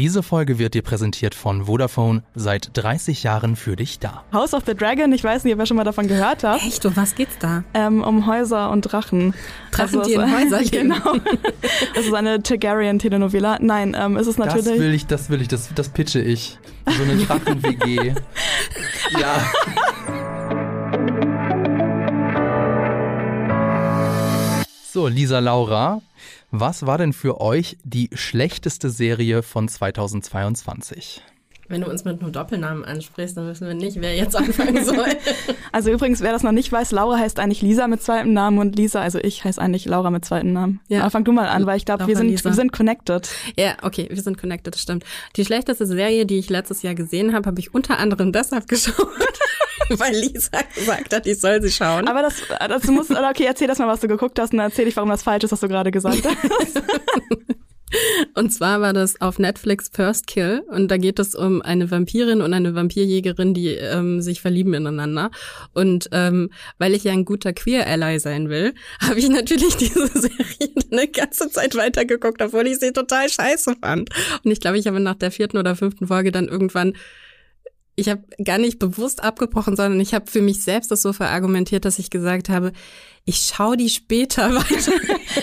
Diese Folge wird dir präsentiert von Vodafone, seit 30 Jahren für dich da. House of the Dragon, ich weiß nicht, ob ihr schon mal davon gehört habt. Echt? Um was geht's da? Ähm, um Häuser und Drachen. Drachen, die in Häuser leben. Genau. Das ist eine Targaryen-Telenovela. Nein, ähm, es ist natürlich... Das will ich, das will ich, das, das pitche ich. So eine Drachen-WG. ja. So, Lisa Laura, was war denn für euch die schlechteste Serie von 2022? Wenn du uns mit einem Doppelnamen ansprichst, dann wissen wir nicht, wer jetzt anfangen soll. Also übrigens, wer das noch nicht weiß, Laura heißt eigentlich Lisa mit zweitem Namen und Lisa, also ich heiße eigentlich Laura mit zweitem Namen. Ja. Aber fang du mal an, weil ich glaube, wir sind, wir sind connected. Ja, okay, wir sind connected, das stimmt. Die schlechteste Serie, die ich letztes Jahr gesehen habe, habe ich unter anderem deshalb geschaut. weil Lisa gesagt hat, ich soll sie schauen. Aber das, das muss, okay, erzähl das mal, was du geguckt hast und dann erzähl ich, warum das falsch ist, was du gerade gesagt hast. Und zwar war das auf Netflix First Kill und da geht es um eine Vampirin und eine Vampirjägerin, die ähm, sich verlieben ineinander. Und ähm, weil ich ja ein guter Queer-Ally sein will, habe ich natürlich diese Serie eine ganze Zeit weitergeguckt, obwohl ich sie total scheiße fand. Und ich glaube, ich habe nach der vierten oder fünften Folge dann irgendwann ich habe gar nicht bewusst abgebrochen, sondern ich habe für mich selbst das so verargumentiert, dass ich gesagt habe, ich schaue die später weiter.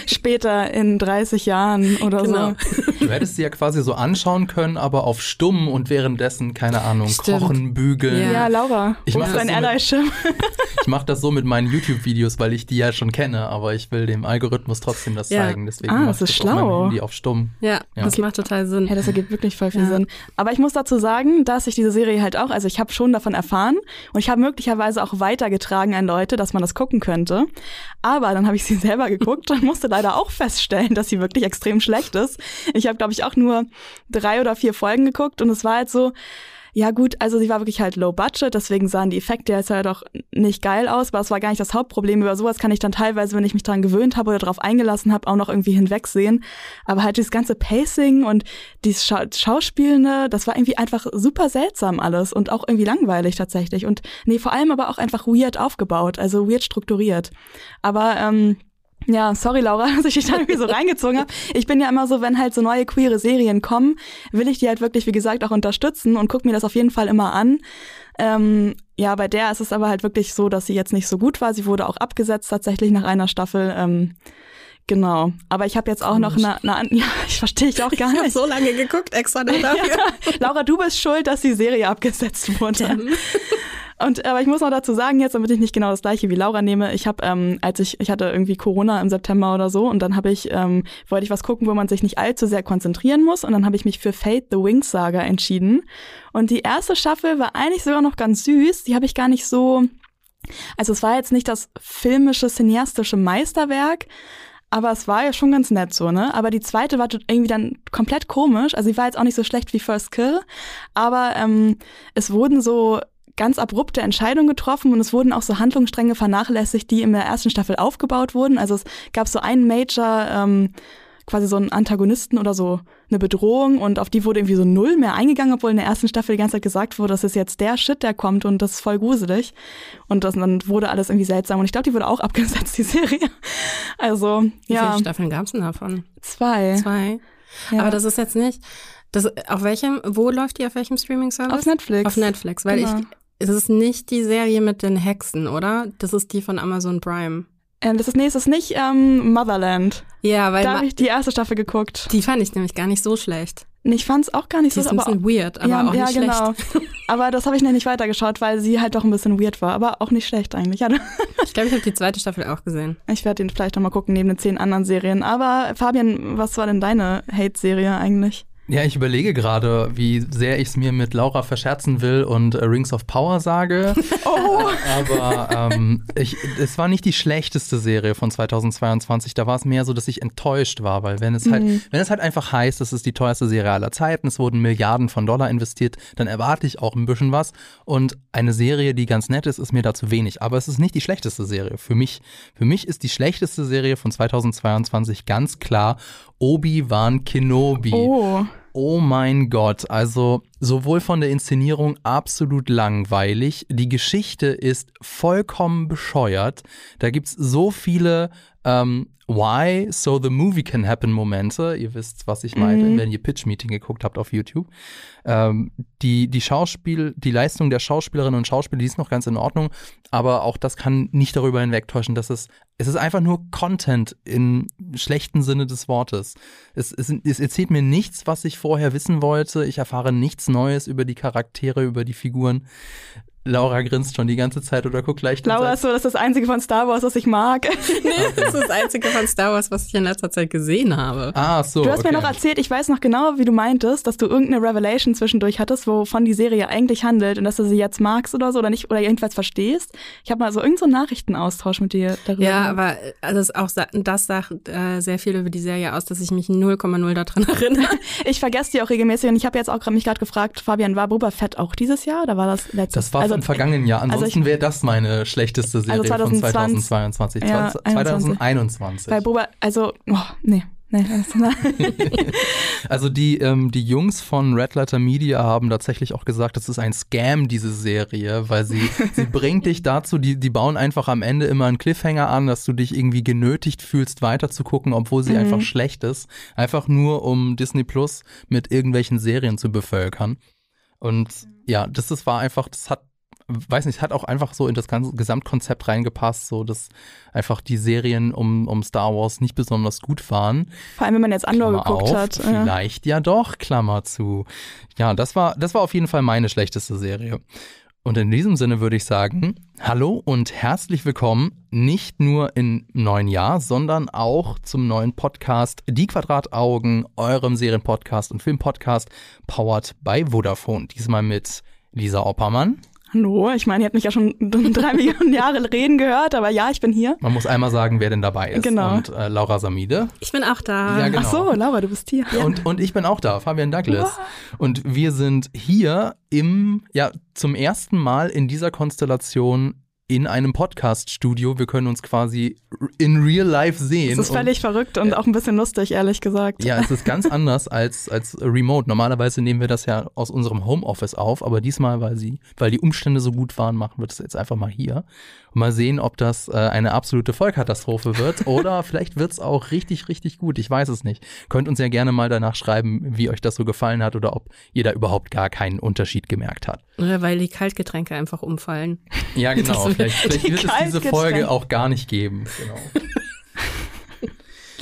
später in 30 Jahren oder genau. so. Du hättest sie ja quasi so anschauen können, aber auf stumm und währenddessen, keine Ahnung, Stimmt. kochen, bügeln. Ja, ja Laura, ich mach dein Allyship. ich mache das so mit meinen YouTube-Videos, weil ich die ja schon kenne, aber ich will dem Algorithmus trotzdem das ja. zeigen. Deswegen ah, das ist schlau. Auf meinem Handy auf stumm. Ja, ja, das macht total Sinn. Ja, das ergibt wirklich voll viel ja. Sinn. Aber ich muss dazu sagen, dass ich diese Serie halt auch, also ich habe schon davon erfahren und ich habe möglicherweise auch weitergetragen an Leute, dass man das gucken könnte. Aber dann habe ich sie selber geguckt und musste leider auch feststellen, dass sie wirklich extrem schlecht ist. Ich habe, glaube ich, auch nur drei oder vier Folgen geguckt und es war halt so, ja gut, also sie war wirklich halt low budget, deswegen sahen die Effekte jetzt halt auch nicht geil aus, aber es war gar nicht das Hauptproblem. Über sowas kann ich dann teilweise, wenn ich mich daran gewöhnt habe oder darauf eingelassen habe, auch noch irgendwie hinwegsehen. Aber halt dieses ganze Pacing und dieses Scha Schauspielende, das war irgendwie einfach super seltsam alles und auch irgendwie langweilig tatsächlich. Und nee, vor allem aber auch einfach weird aufgebaut, also weird strukturiert. Aber ähm, ja, sorry Laura, dass ich dich da irgendwie so reingezogen habe. Ich bin ja immer so, wenn halt so neue queere Serien kommen, will ich die halt wirklich, wie gesagt, auch unterstützen und guck mir das auf jeden Fall immer an. Ähm, ja, bei der ist es aber halt wirklich so, dass sie jetzt nicht so gut war. Sie wurde auch abgesetzt tatsächlich nach einer Staffel. Ähm, Genau, aber ich habe jetzt auch noch eine, eine ja, ich verstehe ich auch gar ich nicht. so lange geguckt extra dafür. ja. Laura, du bist schuld, dass die Serie abgesetzt wurde. Und aber ich muss noch dazu sagen jetzt, damit ich nicht genau das gleiche wie Laura nehme, ich habe, ähm, als ich, ich hatte irgendwie Corona im September oder so und dann habe ich, ähm, wollte ich was gucken, wo man sich nicht allzu sehr konzentrieren muss und dann habe ich mich für Fate the Wings Saga entschieden. Und die erste Staffel war eigentlich sogar noch ganz süß. Die habe ich gar nicht so, also es war jetzt nicht das filmische, cineastische Meisterwerk, aber es war ja schon ganz nett so, ne? Aber die zweite war irgendwie dann komplett komisch. Also sie war jetzt auch nicht so schlecht wie First Kill, aber ähm, es wurden so ganz abrupte Entscheidungen getroffen und es wurden auch so Handlungsstränge vernachlässigt, die in der ersten Staffel aufgebaut wurden. Also es gab so einen Major, ähm, quasi so einen Antagonisten oder so eine Bedrohung und auf die wurde irgendwie so null mehr eingegangen, obwohl in der ersten Staffel die ganze Zeit gesagt wurde, das ist jetzt der Shit, der kommt und das ist voll gruselig. Und das, dann wurde alles irgendwie seltsam und ich glaube, die wurde auch abgesetzt, die Serie. Also, Wie ja. Wie viele Staffeln gab es denn davon? Zwei. Zwei. Ja. Aber das ist jetzt nicht, das, auf welchem, wo läuft die, auf welchem Streaming-Service? Auf Netflix. Auf Netflix, weil genau. ich, es ist nicht die Serie mit den Hexen, oder? Das ist die von Amazon Prime. Ähm, das ist, nee, es ist nicht ähm, Motherland. Ja, weil. Da habe ich die erste Staffel geguckt. Die fand ich nämlich gar nicht so schlecht. Ich fand es auch gar nicht die so ist ein bisschen weird, aber ja, auch ja, nicht genau. schlecht. Aber das habe ich noch nicht weitergeschaut, weil sie halt doch ein bisschen weird war, aber auch nicht schlecht eigentlich. Ja. Ich glaube, ich habe die zweite Staffel auch gesehen. Ich werde den vielleicht noch mal gucken neben den zehn anderen Serien. Aber Fabian, was war denn deine Hate-Serie eigentlich? Ja, ich überlege gerade, wie sehr ich es mir mit Laura verscherzen will und äh, Rings of Power sage. oh! Aber ähm, ich, es war nicht die schlechteste Serie von 2022. Da war es mehr so, dass ich enttäuscht war, weil wenn es halt, mhm. wenn es halt einfach heißt, es ist die teuerste Serie aller Zeiten, es wurden Milliarden von Dollar investiert, dann erwarte ich auch ein bisschen was. Und eine Serie, die ganz nett ist, ist mir da zu wenig. Aber es ist nicht die schlechteste Serie. Für mich, für mich ist die schlechteste Serie von 2022 ganz klar Obi-Wan Kenobi. Oh. Oh mein Gott, also sowohl von der Inszenierung absolut langweilig, die Geschichte ist vollkommen bescheuert. Da gibt's so viele ähm, Why So the Movie Can Happen Momente. Ihr wisst, was ich meine, Mhm. wenn ihr Pitch Meeting geguckt habt auf YouTube. Ähm, die, die Schauspiel, die Leistung der Schauspielerinnen und Schauspieler, die ist noch ganz in Ordnung, aber auch das kann nicht darüber hinwegtäuschen, dass es, es ist einfach nur Content im schlechten Sinne des Wortes. Es, es, es erzählt mir nichts, was ich vorher wissen wollte. Ich erfahre nichts Neues über die Charaktere, über die Figuren. Laura grinst schon die ganze Zeit oder guckt leicht. Laura ist so, das ist das Einzige von Star Wars, was ich mag. Nee, das ist das Einzige von Star Wars, was ich in letzter Zeit gesehen habe. Ah, so. Du hast okay. mir noch erzählt, ich weiß noch genau, wie du meintest, dass du irgendeine Revelation zwischendurch hattest, wovon die Serie eigentlich handelt und dass du sie jetzt magst oder so oder nicht oder jedenfalls verstehst. Ich habe mal so irgendeinen so Nachrichtenaustausch mit dir darüber. Ja, aber also es auch das sagt äh, sehr viel über die Serie aus, dass ich mich 0,0 daran erinnere. ich vergesse die auch regelmäßig und ich habe jetzt auch mich gerade gefragt, Fabian, war Boba Fett auch dieses Jahr oder war das letztes Das war also, im vergangenen Jahr. also Ansonsten ich- wäre das meine schlechteste Serie Also 2020, von 2022. ja, 2021. Bei Boba, also, oh, nee. Nee, Also die, ähm, die Jungs von Red Letter Media haben tatsächlich auch gesagt, das ist ein Scam, diese Serie, weil sie, sie bringt dich dazu, die, die bauen einfach am Ende immer einen Cliffhanger an, dass du dich irgendwie genötigt fühlst, weiter zu gucken, obwohl sie Mhm. einfach schlecht ist. Einfach nur, um Disney Plus mit irgendwelchen Serien zu bevölkern. Und ja, das, das war einfach, das hat weiß nicht, hat auch einfach so in das ganze Gesamtkonzept reingepasst, so dass einfach die Serien um, um Star Wars nicht besonders gut waren. Vor allem, wenn man jetzt Andor Klammer geguckt auf, hat. Ja. Vielleicht ja doch, Klammer zu. Ja, das war, das war auf jeden Fall meine schlechteste Serie. Und in diesem Sinne würde ich sagen, hallo und herzlich willkommen, nicht nur im neuen Jahr, sondern auch zum neuen Podcast Die Quadrataugen, eurem Serienpodcast und Filmpodcast, powered by Vodafone. Diesmal mit Lisa Oppermann. Hallo, ich meine, ihr habt mich ja schon drei Millionen Jahre reden gehört, aber ja, ich bin hier. Man muss einmal sagen, wer denn dabei ist. Genau. Und äh, Laura Samide. Ich bin auch da. Ja, genau. Ach so, Laura, du bist hier. Und, und ich bin auch da, Fabian Douglas. Und wir sind hier im, ja, zum ersten Mal in dieser Konstellation in einem Podcast-Studio. Wir können uns quasi in real life sehen. Das ist völlig verrückt und auch ein bisschen lustig, ehrlich gesagt. ja, es ist ganz anders als, als remote. Normalerweise nehmen wir das ja aus unserem Homeoffice auf, aber diesmal, weil sie, weil die Umstände so gut waren, machen wir das jetzt einfach mal hier. Mal sehen, ob das äh, eine absolute Vollkatastrophe wird oder vielleicht wird es auch richtig, richtig gut. Ich weiß es nicht. Könnt uns ja gerne mal danach schreiben, wie euch das so gefallen hat oder ob ihr da überhaupt gar keinen Unterschied gemerkt habt. Oder weil die Kaltgetränke einfach umfallen. Ja, genau. Das- Vielleicht, vielleicht wird es diese. Folge auch gar nicht geben. Genau.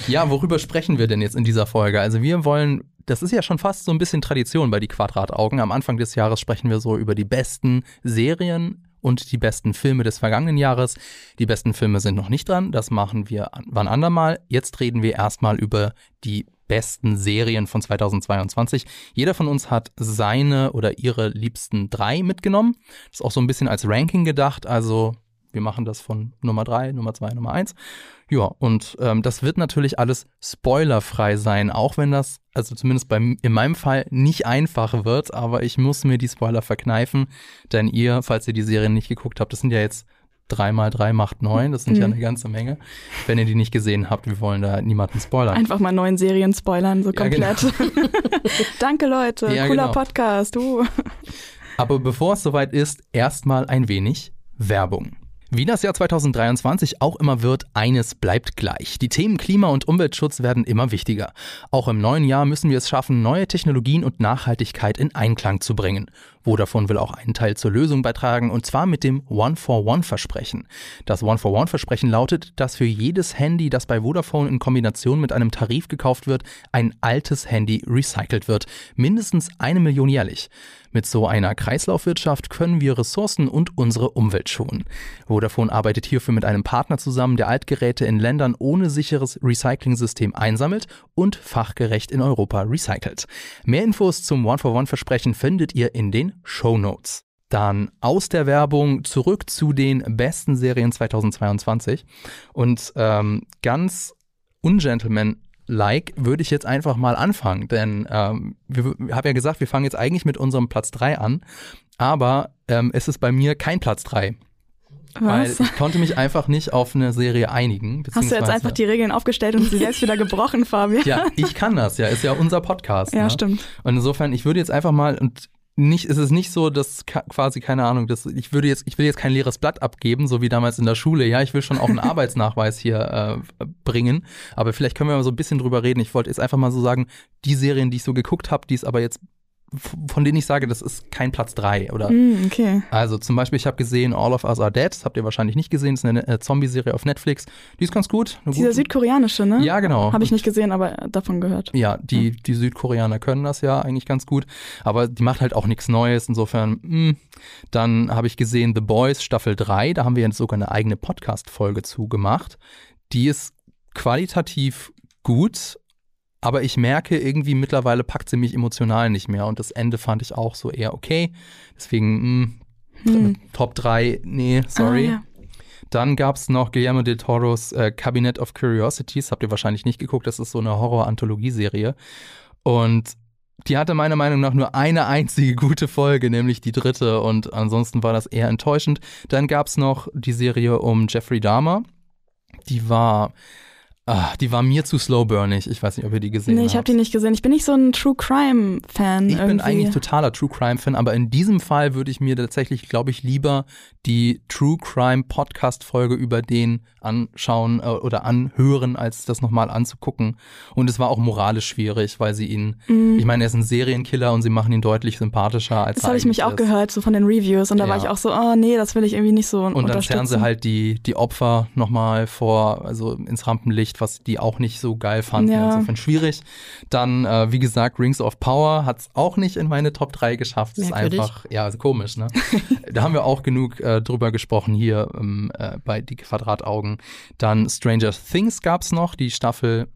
ja, worüber sprechen wir denn jetzt in dieser Folge? Also wir wollen, das ist ja schon fast so ein bisschen Tradition bei die Quadrataugen. Am Anfang des Jahres sprechen wir so über die besten Serien und die besten Filme des vergangenen Jahres. Die besten Filme sind noch nicht dran, das machen wir an- wann andermal. Jetzt reden wir erstmal über die besten Serien von 2022. Jeder von uns hat seine oder ihre liebsten drei mitgenommen. Das ist auch so ein bisschen als Ranking gedacht, also wir machen das von Nummer drei, Nummer zwei, Nummer eins. Ja, und ähm, das wird natürlich alles spoilerfrei sein, auch wenn das, also zumindest beim, in meinem Fall, nicht einfach wird, aber ich muss mir die Spoiler verkneifen, denn ihr, falls ihr die Serie nicht geguckt habt, das sind ja jetzt drei mal drei macht neun, das sind ja Mhm. eine ganze Menge. Wenn ihr die nicht gesehen habt, wir wollen da niemanden spoilern. Einfach mal neuen Serien spoilern, so Ja, genau. komplett. Danke, Leute. Ja, Cooler genau. Podcast. Uh. Aber bevor es soweit ist, erstmal ein wenig Werbung. Wie das Jahr 2023 auch immer wird, eines bleibt gleich. Die Themen Klima- und Umweltschutz werden immer wichtiger. Auch im neuen Jahr müssen wir es schaffen, neue Technologien und Nachhaltigkeit in Einklang zu bringen. Vodafone will auch einen Teil zur Lösung beitragen und zwar mit dem One-for-One-Versprechen. Das One-for-One-Versprechen lautet, dass für jedes Handy, das bei Vodafone in Kombination mit einem Tarif gekauft wird, ein altes Handy recycelt wird. Mindestens eine Million jährlich. Mit so einer Kreislaufwirtschaft können wir Ressourcen und unsere Umwelt schonen. Vodafone arbeitet hierfür mit einem Partner zusammen, der Altgeräte in Ländern ohne sicheres Recycling-System einsammelt und fachgerecht in Europa recycelt. Mehr Infos zum One-for-One-Versprechen findet ihr in den Show Notes. Dann aus der Werbung zurück zu den besten Serien 2022 und ähm, ganz ungentleman like würde ich jetzt einfach mal anfangen, denn ähm, wir, wir haben ja gesagt, wir fangen jetzt eigentlich mit unserem Platz 3 an, aber ähm, es ist bei mir kein Platz 3, weil Was? ich konnte mich einfach nicht auf eine Serie einigen. Hast du jetzt einfach die Regeln aufgestellt und sie selbst wieder gebrochen, Fabian? Ja, ich kann das ja, ist ja unser Podcast. Ja, ne? stimmt. Und insofern, ich würde jetzt einfach mal, und nicht, es ist nicht so, dass quasi, keine Ahnung, dass ich würde jetzt, ich will jetzt kein leeres Blatt abgeben, so wie damals in der Schule. Ja, ich will schon auch einen Arbeitsnachweis hier äh, bringen. Aber vielleicht können wir mal so ein bisschen drüber reden. Ich wollte jetzt einfach mal so sagen, die Serien, die ich so geguckt habe, die es aber jetzt von denen ich sage, das ist kein Platz 3 oder. Mm, okay. Also zum Beispiel, ich habe gesehen All of Us Are Dead, das habt ihr wahrscheinlich nicht gesehen, das ist eine äh, Zombie-Serie auf Netflix. Die ist ganz gut. Dieser gute. südkoreanische, ne? Ja, genau. Habe ich nicht gesehen, aber davon gehört. Ja, die, die Südkoreaner können das ja eigentlich ganz gut, aber die macht halt auch nichts Neues, insofern. Mh. Hm. Dann habe ich gesehen The Boys Staffel 3, da haben wir jetzt sogar eine eigene Podcast-Folge zu gemacht. Die ist qualitativ gut, aber ich merke irgendwie mittlerweile packt sie mich emotional nicht mehr und das Ende fand ich auch so eher okay. Deswegen mh, hm, hm. Top 3, nee, sorry. Ah, ja. Dann gab es noch Guillermo del Toros äh, Cabinet of Curiosities, habt ihr wahrscheinlich nicht geguckt, das ist so eine Horror-Anthologie-Serie. Und die hatte meiner Meinung nach nur eine einzige gute Folge, nämlich die dritte. Und ansonsten war das eher enttäuschend. Dann gab es noch die Serie um Jeffrey Dahmer. Die war Ah, die war mir zu slowburnig. Ich weiß nicht, ob ihr die gesehen habt. Nee, ich habe die nicht gesehen. Ich bin nicht so ein True Crime Fan. Ich irgendwie. bin eigentlich totaler True Crime Fan, aber in diesem Fall würde ich mir tatsächlich, glaube ich, lieber die True Crime Podcast Folge über den anschauen äh, oder anhören, als das nochmal anzugucken. Und es war auch moralisch schwierig, weil sie ihn, mm. ich meine, er ist ein Serienkiller und sie machen ihn deutlich sympathischer als Das habe ich mich auch ist. gehört, so von den Reviews. Und da ja. war ich auch so, oh nee, das will ich irgendwie nicht so Und dann zerren sie halt die, die Opfer nochmal vor, also ins Rampenlicht, was die auch nicht so geil fanden. Ja. Insofern schwierig. Dann, äh, wie gesagt, Rings of Power hat es auch nicht in meine Top 3 geschafft. Das ist einfach, ja, also komisch, ne? da haben wir auch genug äh, drüber gesprochen hier ähm, äh, bei Die Quadrataugen. Dann Stranger Things gab es noch, die Staffel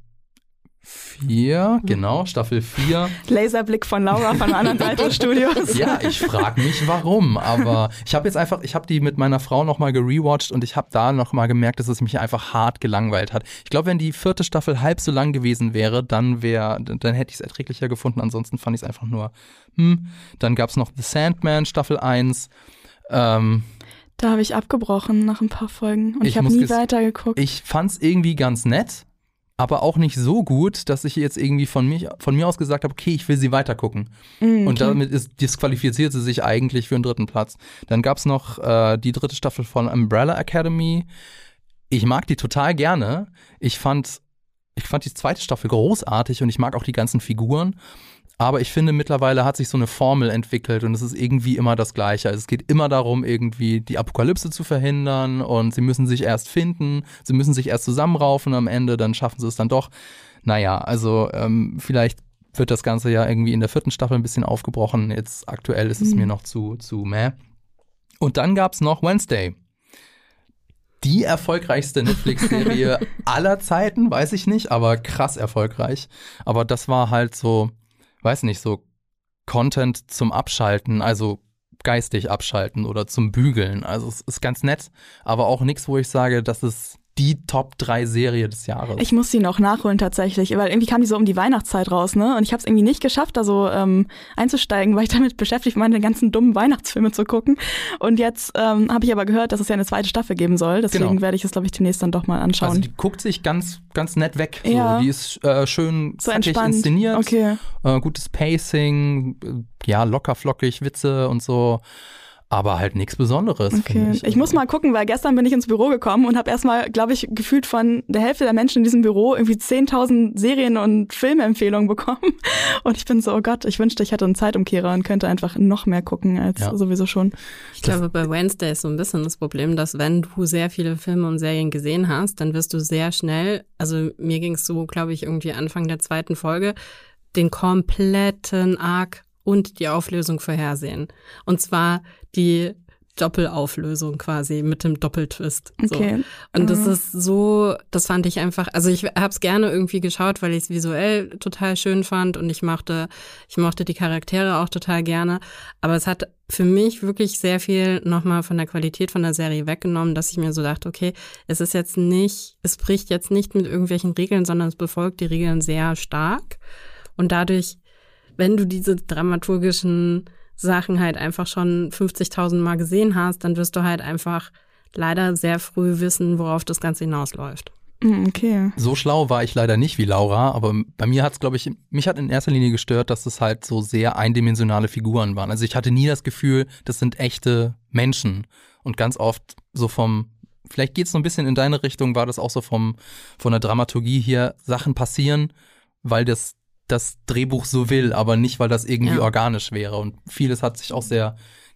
Vier, genau, Staffel 4. Laserblick von Laura von der anderen Seite des Studios. Ja, ich frage mich warum, aber ich habe jetzt einfach, ich habe die mit meiner Frau nochmal gerewatcht und ich habe da nochmal gemerkt, dass es mich einfach hart gelangweilt hat. Ich glaube, wenn die vierte Staffel halb so lang gewesen wäre, dann wäre, dann hätte ich es erträglicher gefunden, ansonsten fand ich es einfach nur, hm. Dann gab es noch The Sandman, Staffel 1. Ähm, da habe ich abgebrochen nach ein paar Folgen und ich, ich habe nie weitergeguckt. Ich fand es irgendwie ganz nett, aber auch nicht so gut, dass ich jetzt irgendwie von mir, von mir aus gesagt habe, okay, ich will sie weitergucken. Mm, okay. Und damit ist, disqualifiziert sie sich eigentlich für einen dritten Platz. Dann gab es noch äh, die dritte Staffel von Umbrella Academy. Ich mag die total gerne. Ich fand, ich fand die zweite Staffel großartig und ich mag auch die ganzen Figuren. Aber ich finde, mittlerweile hat sich so eine Formel entwickelt und es ist irgendwie immer das Gleiche. Also es geht immer darum, irgendwie die Apokalypse zu verhindern und sie müssen sich erst finden, sie müssen sich erst zusammenraufen am Ende, dann schaffen sie es dann doch. Naja, also ähm, vielleicht wird das Ganze ja irgendwie in der vierten Staffel ein bisschen aufgebrochen. Jetzt aktuell ist es mhm. mir noch zu, zu meh. Und dann gab es noch Wednesday. Die erfolgreichste Netflix-Serie aller Zeiten, weiß ich nicht, aber krass erfolgreich. Aber das war halt so, weiß nicht, so Content zum Abschalten, also geistig abschalten oder zum Bügeln. Also es ist ganz nett, aber auch nichts, wo ich sage, das ist die Top 3 Serie des Jahres. Ich muss sie noch nachholen tatsächlich, weil irgendwie kam die so um die Weihnachtszeit raus, ne? Und ich habe es irgendwie nicht geschafft, da so ähm, einzusteigen, weil ich damit beschäftigt war, meine ganzen dummen Weihnachtsfilme zu gucken. Und jetzt ähm, habe ich aber gehört, dass es ja eine zweite Staffel geben soll. Deswegen genau. werde ich es, glaube ich, demnächst dann doch mal anschauen. Also die guckt sich ganz, ganz nett weg. So. Ja. Die ist äh, schön so entspannt. inszeniert. Okay. Äh, gutes Pacing, äh, ja, locker flockig, Witze und so aber halt nichts Besonderes. Okay. Ich. ich. muss mal gucken, weil gestern bin ich ins Büro gekommen und habe erstmal, glaube ich, gefühlt von der Hälfte der Menschen in diesem Büro irgendwie 10.000 Serien- und Filmempfehlungen bekommen. Und ich bin so, oh Gott, ich wünschte, ich hätte einen Zeitumkehrer und könnte einfach noch mehr gucken als ja. sowieso schon. Ich glaube, bei Wednesday ist so ein bisschen das Problem, dass wenn du sehr viele Filme und Serien gesehen hast, dann wirst du sehr schnell, also mir ging es so, glaube ich, irgendwie Anfang der zweiten Folge, den kompletten Arc und die Auflösung vorhersehen. Und zwar die Doppelauflösung quasi mit dem Doppeltwist. Okay. So. Und das mhm. ist so, das fand ich einfach, also ich habe es gerne irgendwie geschaut, weil ich es visuell total schön fand und ich mochte, ich mochte die Charaktere auch total gerne. Aber es hat für mich wirklich sehr viel nochmal von der Qualität von der Serie weggenommen, dass ich mir so dachte, okay, es ist jetzt nicht, es bricht jetzt nicht mit irgendwelchen Regeln, sondern es befolgt die Regeln sehr stark. Und dadurch, wenn du diese dramaturgischen Sachen halt einfach schon 50.000 Mal gesehen hast, dann wirst du halt einfach leider sehr früh wissen, worauf das Ganze hinausläuft. Hm, Okay. So schlau war ich leider nicht wie Laura, aber bei mir hat es, glaube ich, mich hat in erster Linie gestört, dass es halt so sehr eindimensionale Figuren waren. Also ich hatte nie das Gefühl, das sind echte Menschen. Und ganz oft so vom, vielleicht geht es so ein bisschen in deine Richtung, war das auch so vom, von der Dramaturgie hier, Sachen passieren, weil das das Drehbuch so will, aber nicht, weil das irgendwie Ja. organisch wäre. Und vieles hat sich auch sehr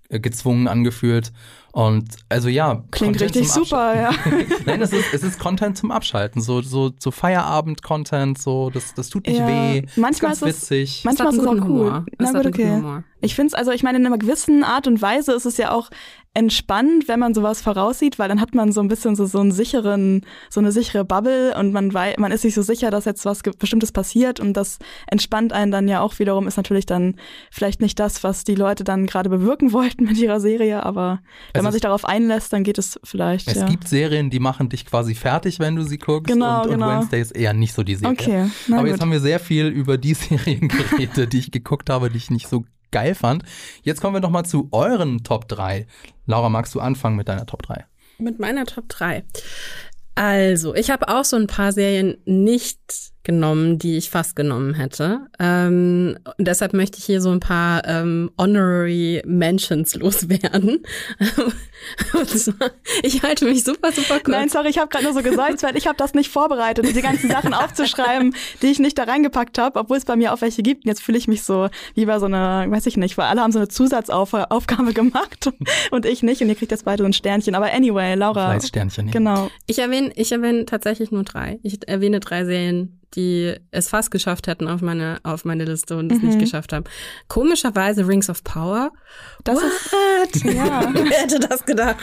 äh, gezwungen angefühlt. Und also ja, Klingt Content richtig zum super, ja. Nein, es ist, es ist Content zum Abschalten, so, so, so Feierabend-Content, so, das, das tut nicht Ja, weh. manchmal ist es- witzig. Manchmal ist es auch cool. Humor. Na gut, okay. Humor. Ich finde es, also ich meine, in einer gewissen Art und Weise ist es ja auch entspannt, wenn man sowas voraussieht, weil dann hat man so ein bisschen so, so einen sicheren, so eine sichere Bubble und man weiß, man ist sich so sicher, dass jetzt was Bestimmtes passiert und das entspannt einen dann ja auch wiederum, ist natürlich dann vielleicht nicht das, was die Leute dann gerade bewirken wollten mit ihrer Serie, aber wenn Es man sich darauf einlässt, dann geht es vielleicht, Es ja. gibt Serien, die machen dich quasi fertig, wenn du sie guckst. Genau, und, genau. und Wednesday ist eher nicht so die Serie. Okay, Aber gut. jetzt haben wir sehr viel über die Serien geredet, die ich geguckt habe, die ich nicht so geil fand. Jetzt kommen wir noch mal zu euren Top 3. Laura, magst du anfangen mit deiner Top 3? Mit meiner Top 3. Also, ich habe auch so ein paar Serien nicht genommen, die ich fast genommen hätte. Ähm, und deshalb möchte ich hier so ein paar ähm, Honorary Mentions loswerden. und zwar, ich halte mich super, super kurz. Nein, sorry, ich habe gerade nur so geseufzt, weil ich habe das nicht vorbereitet, die ganzen Sachen aufzuschreiben, die ich nicht da reingepackt habe, obwohl es bei mir auch welche gibt. Und jetzt fühle ich mich so wie bei so einer, weiß ich nicht, weil alle haben so eine Zusatzaufgabe gemacht und ich nicht. Und ihr kriegt jetzt beide so ein Sternchen. Aber anyway, Laura. Fleißsternchen. ja. Genau. Ich erwähne, ich erwähne tatsächlich nur drei. Ich erwähne drei Serien, die es fast geschafft hätten auf meine, auf meine Liste und es Mhm. nicht geschafft haben. Komischerweise Rings of Power. Das What? ist, ja. Wer hätte das gedacht?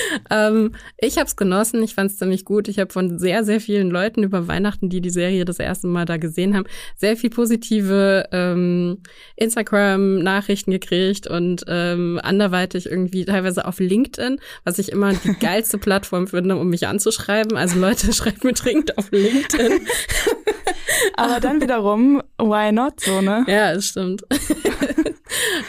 ähm, ich habe es genossen, ich fand es ziemlich gut. Ich habe von sehr, sehr vielen Leuten über Weihnachten, die die Serie das erste Mal da gesehen haben, sehr viel positive ähm, Instagram-Nachrichten gekriegt und ähm, anderweitig irgendwie teilweise auf LinkedIn, was ich immer die geilste Plattform finde, um mich anzuschreiben. Also Leute, schreibt mir dringend auf LinkedIn. Aber dann wiederum, why not so, ne? Ja, es stimmt.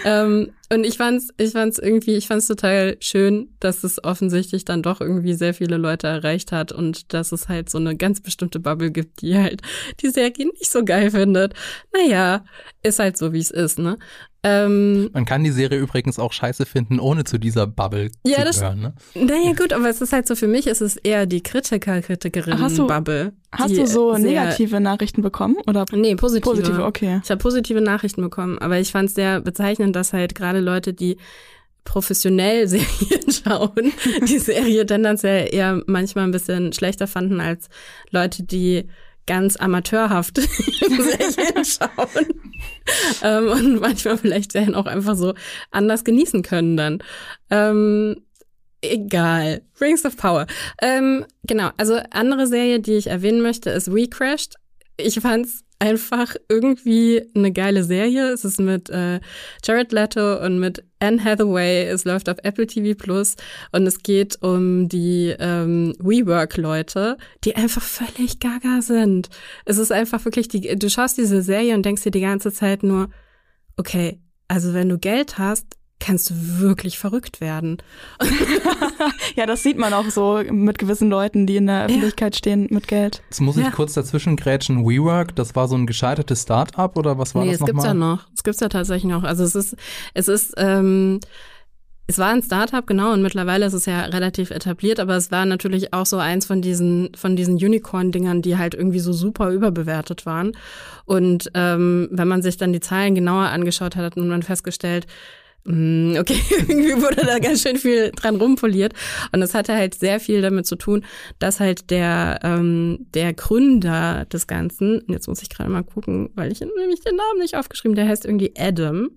Ähm, und ich fand's, ich fand's irgendwie, ich fand's total schön, dass es offensichtlich dann doch irgendwie sehr viele Leute erreicht hat und dass es halt so eine ganz bestimmte Bubble gibt, die halt die Serie nicht so geil findet. Naja, ist halt so, wie es ist, ne? Ähm, Man kann die Serie übrigens auch scheiße finden, ohne zu dieser Bubble Ja, zu das- gehören. Ne? naja, gut, aber es ist halt so, für mich ist es eher die Hast Kritiker-Kritikerinnen-Bubble. Hast die du so negative Nachrichten bekommen? Oder Nee, positive. positive? Okay. Ich habe positive Nachrichten bekommen, aber ich fand es sehr bezeichnend, dass halt gerade Leute, die professionell Serien schauen, die Serie tendenziell eher manchmal ein bisschen schlechter fanden als Leute, die ganz amateurhaft Serien schauen ähm, und manchmal vielleicht Serien auch einfach so anders genießen können dann. Ähm, egal. Rings of Power. Ähm, genau, also andere Serie, die ich erwähnen möchte, ist Recrashed. Ich fand's einfach irgendwie eine geile Serie. Es ist mit äh, Jared Leto und mit Anne Hathaway. Es läuft auf Apple TV Plus und es geht um die ähm, WeWork-Leute, die einfach völlig gaga sind. Es ist einfach wirklich die. Du schaust diese Serie und denkst dir die ganze Zeit nur, okay, also wenn du Geld hast, kannst du wirklich verrückt werden. Ja, das sieht man auch so mit gewissen Leuten, die in der Öffentlichkeit stehen mit Geld. Jetzt muss ich Ja. kurz dazwischen grätschen. WeWork, das war so ein gescheitertes Start-up oder was war nee, das es gibt's ja nochmal? noch. Es gibt's ja tatsächlich noch. Also es ist, es ist, ähm, es war ein Startup, genau, und mittlerweile ist es ja relativ etabliert, aber es war natürlich auch so eins von diesen, von diesen Unicorn-Dingern, die halt irgendwie so super überbewertet waren. Und ähm, wenn man sich dann die Zahlen genauer angeschaut hat, hat man festgestellt, okay, irgendwie wurde da ganz schön viel dran rumpoliert. Und es hatte halt sehr viel damit zu tun, dass halt der, ähm, der Gründer des Ganzen, jetzt muss ich gerade mal gucken, weil ich nämlich den Namen nicht aufgeschrieben, der heißt irgendwie Adam.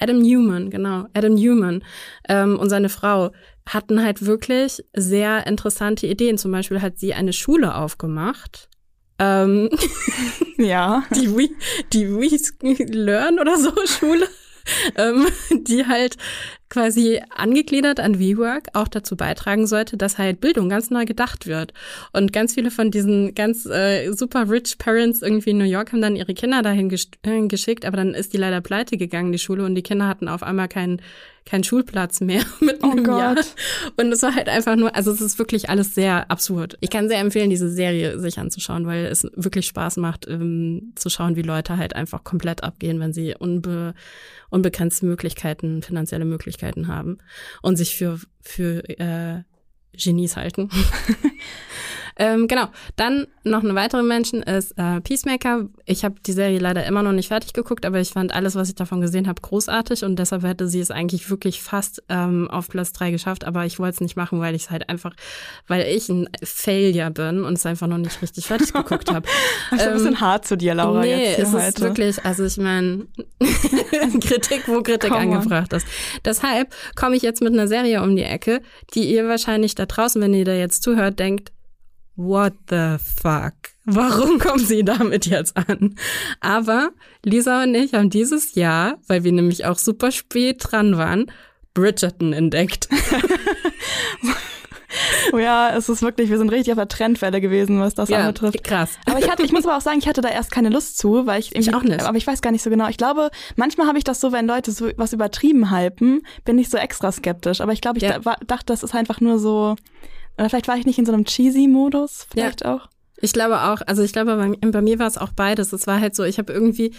Adam Newman, genau, Adam Newman ähm, und seine Frau hatten halt wirklich sehr interessante Ideen. Zum Beispiel hat sie eine Schule aufgemacht. Ähm, Ja. die We, die We Learn oder so Schule, ähm, die halt quasi angegliedert an WeWork auch dazu beitragen sollte, dass halt Bildung ganz neu gedacht wird. Und ganz viele von diesen ganz äh, super rich Parents irgendwie in New York haben dann ihre Kinder dahin äh, geschickt, aber dann ist die leider pleite gegangen, die Schule, und die Kinder hatten auf einmal keinen keinen Schulplatz mehr mit oh Gott. Jahr. Und es war halt einfach nur, also es ist wirklich alles sehr absurd. Ich kann sehr empfehlen, diese Serie sich anzuschauen, weil es wirklich Spaß macht, ähm, zu schauen, wie Leute halt einfach komplett abgehen, wenn sie unbe unbegrenzte Möglichkeiten, finanzielle Möglichkeiten haben und sich für, für äh, Genies halten. ähm, genau. Dann noch eine weitere Menschen ist äh, Peacemaker. Ich habe die Serie leider immer noch nicht fertig geguckt, aber ich fand alles, was ich davon gesehen habe, großartig und deshalb hätte sie es eigentlich wirklich fast ähm, auf Platz drei geschafft, aber ich wollte es nicht machen, weil ich es halt einfach, weil ich ein Failure bin und es einfach noch nicht richtig fertig geguckt habe. Das ist ähm, ein bisschen hart zu dir, Laura. Nee, jetzt es heute. ist wirklich, also ich meine, Kritik, wo Kritik Come angebracht on. ist. Deshalb komme ich jetzt mit einer Serie um die Ecke, die ihr wahrscheinlich da draußen, wenn ihr da jetzt zuhört, denkt, what the fuck? Warum kommen sie damit jetzt an? Aber Lisa und ich haben dieses Jahr, weil wir nämlich auch super spät dran waren, Bridgerton entdeckt. oh ja, es ist wirklich, wir sind richtig auf der Trendwelle gewesen, was das ja, anbetrifft. Krass. Aber ich hatte, ich muss aber auch sagen, ich hatte da erst keine Lust zu, weil ich, ich auch nicht. Aber ich weiß gar nicht so genau. Ich glaube, manchmal habe ich das so, wenn Leute so was übertrieben hypen, bin ich so extra skeptisch. Aber ich glaube, ich ja. da, dachte, das ist einfach nur so, oder vielleicht war ich nicht in so einem cheesy Modus, vielleicht ja. auch. Ich glaube auch, also ich glaube, bei, bei mir war es auch beides. Es war halt so, ich habe irgendwie,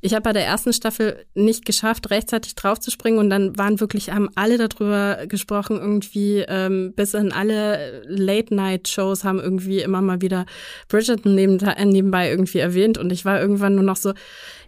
ich habe bei der ersten Staffel nicht geschafft, rechtzeitig draufzuspringen und dann waren wirklich, haben alle darüber gesprochen, irgendwie ähm, bis in alle Late-Night-Shows haben irgendwie immer mal wieder Bridgerton neben, nebenbei irgendwie erwähnt und ich war irgendwann nur noch so,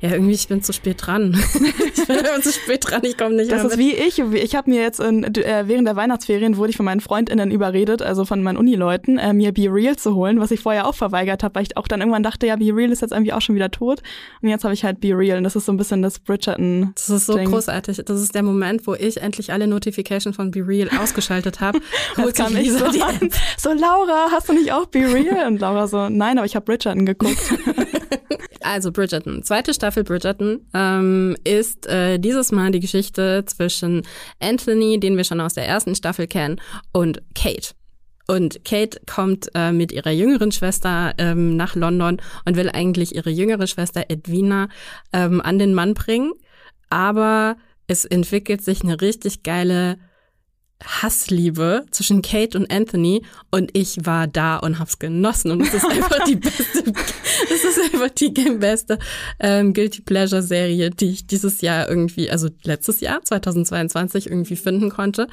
ja, irgendwie, ich bin zu spät dran. ich bin zu spät dran, ich komme nicht Das ist wie ich. Ich habe mir jetzt in, äh, während der Weihnachtsferien wurde ich von meinen FreundInnen überredet, also von meinen Unileuten, äh, mir Be Real zu holen, was ich vorher auch verweigert habe, weil ich auch dann irgendwann dachte, ja, Be Real ist jetzt irgendwie auch schon wieder tot. Und jetzt habe ich halt Be Real Real. Und das ist so ein bisschen das Bridgerton. Das ist so Ding. großartig. Das ist der Moment, wo ich endlich alle Notifications von Be Real ausgeschaltet habe. Holt kam ich so, an. so, Laura, hast du nicht auch Be Real? Und Laura so, nein, aber ich habe Bridgerton geguckt. also Bridgerton. Zweite Staffel Bridgerton ähm, ist äh, dieses Mal die Geschichte zwischen Anthony, den wir schon aus der ersten Staffel kennen, und Kate. Und Kate kommt äh, mit ihrer jüngeren Schwester ähm, nach London und will eigentlich ihre jüngere Schwester Edwina ähm, an den Mann bringen. Aber es entwickelt sich eine richtig geile Hassliebe zwischen Kate und Anthony und ich war da und hab's genossen und es ist einfach die beste, es ist einfach die beste ähm, Guilty Pleasure Serie, die ich dieses Jahr irgendwie, also letztes Jahr 2022 irgendwie finden konnte.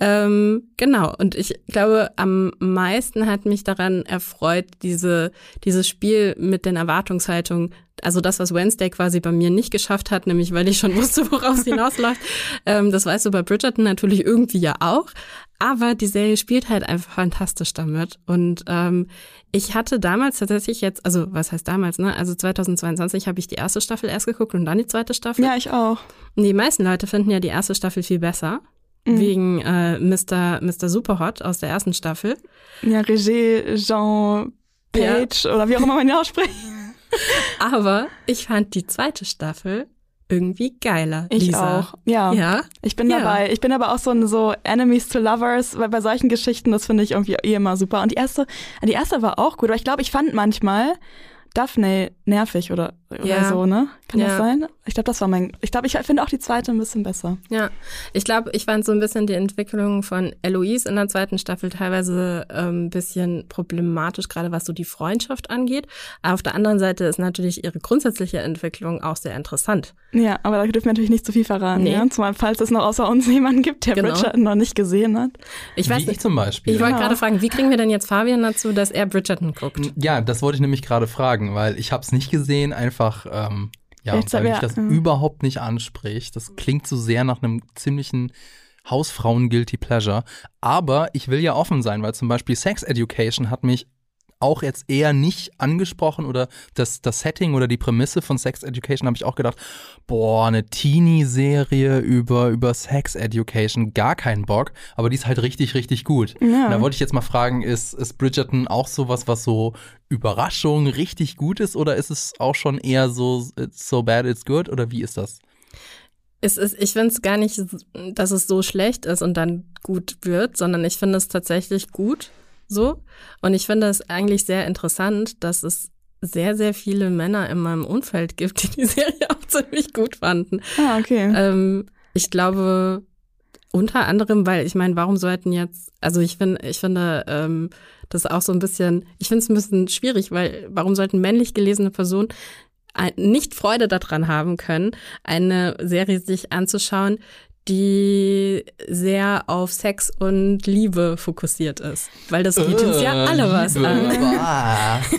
Ähm, genau und ich glaube am meisten hat mich daran erfreut diese dieses Spiel mit den Erwartungshaltungen also das, was Wednesday quasi bei mir nicht geschafft hat, nämlich weil ich schon wusste, worauf es hinausläuft. ähm, das weißt du bei Bridgerton natürlich irgendwie ja auch. Aber die Serie spielt halt einfach fantastisch damit. Und ähm, ich hatte damals tatsächlich jetzt, also was heißt damals, ne? Also 2022 habe ich die erste Staffel erst geguckt und dann die zweite Staffel. Ja, ich auch. Und die meisten Leute finden ja die erste Staffel viel besser. Mhm. Wegen äh, Mr. Mr. Superhot aus der ersten Staffel. Ja, Regé Jean Page ja. oder wie auch immer man ihn ausspricht. Aber ich fand die zweite Staffel irgendwie geiler. Ich Lisa. auch. Ja. Ja. Ich bin ja. dabei. Ich bin aber auch so ein so Enemies to Lovers, weil bei solchen Geschichten, das finde ich irgendwie eh immer super. Und die erste, die erste war auch gut, aber ich glaube, ich fand manchmal Daphne nervig oder, oder ja. so, ne? Kann ja. das sein? Ich glaube, das war mein. Ich glaube, ich finde auch die zweite ein bisschen besser. Ja, ich glaube, ich fand so ein bisschen die Entwicklung von Eloise in der zweiten Staffel teilweise ein ähm, bisschen problematisch, gerade was so die Freundschaft angeht. Aber auf der anderen Seite ist natürlich ihre grundsätzliche Entwicklung auch sehr interessant. Ja, aber da dürfen wir natürlich nicht zu viel verraten, nee. ja? Zumal falls es noch außer uns jemanden gibt, der genau. Bridgerton noch nicht gesehen hat. Ich weiß wie nicht. zum Beispiel. Ich wollte genau. gerade fragen, wie kriegen wir denn jetzt Fabian dazu, dass er Bridgerton guckt? Ja, das wollte ich nämlich gerade fragen, weil ich habe es nicht gesehen, einfach ähm, ja, Jetzt weil mich das ja. überhaupt nicht anspricht. Das klingt so sehr nach einem ziemlichen Hausfrauen-Guilty Pleasure. Aber ich will ja offen sein, weil zum Beispiel Sex Education hat mich auch jetzt eher nicht angesprochen oder das, das Setting oder die Prämisse von Sex Education habe ich auch gedacht, boah, eine Teenie-Serie über, über Sex Education, gar keinen Bock, aber die ist halt richtig, richtig gut. Ja. Da wollte ich jetzt mal fragen, ist, ist Bridgerton auch sowas, was so Überraschung richtig gut ist oder ist es auch schon eher so it's so bad it's good oder wie ist das? Es ist, ich finde es gar nicht, dass es so schlecht ist und dann gut wird, sondern ich finde es tatsächlich gut so. Und ich finde es eigentlich sehr interessant, dass es sehr, sehr viele Männer in meinem Umfeld gibt, die die Serie auch ziemlich gut fanden. Ah, okay. Ähm, ich glaube, unter anderem, weil ich meine, warum sollten jetzt, also ich finde, ich finde, ähm, das auch so ein bisschen, ich finde es ein bisschen schwierig, weil warum sollten männlich gelesene Personen nicht Freude daran haben können, eine Serie sich anzuschauen, die sehr auf Sex und Liebe fokussiert ist. Weil das geht uns ja alle was an.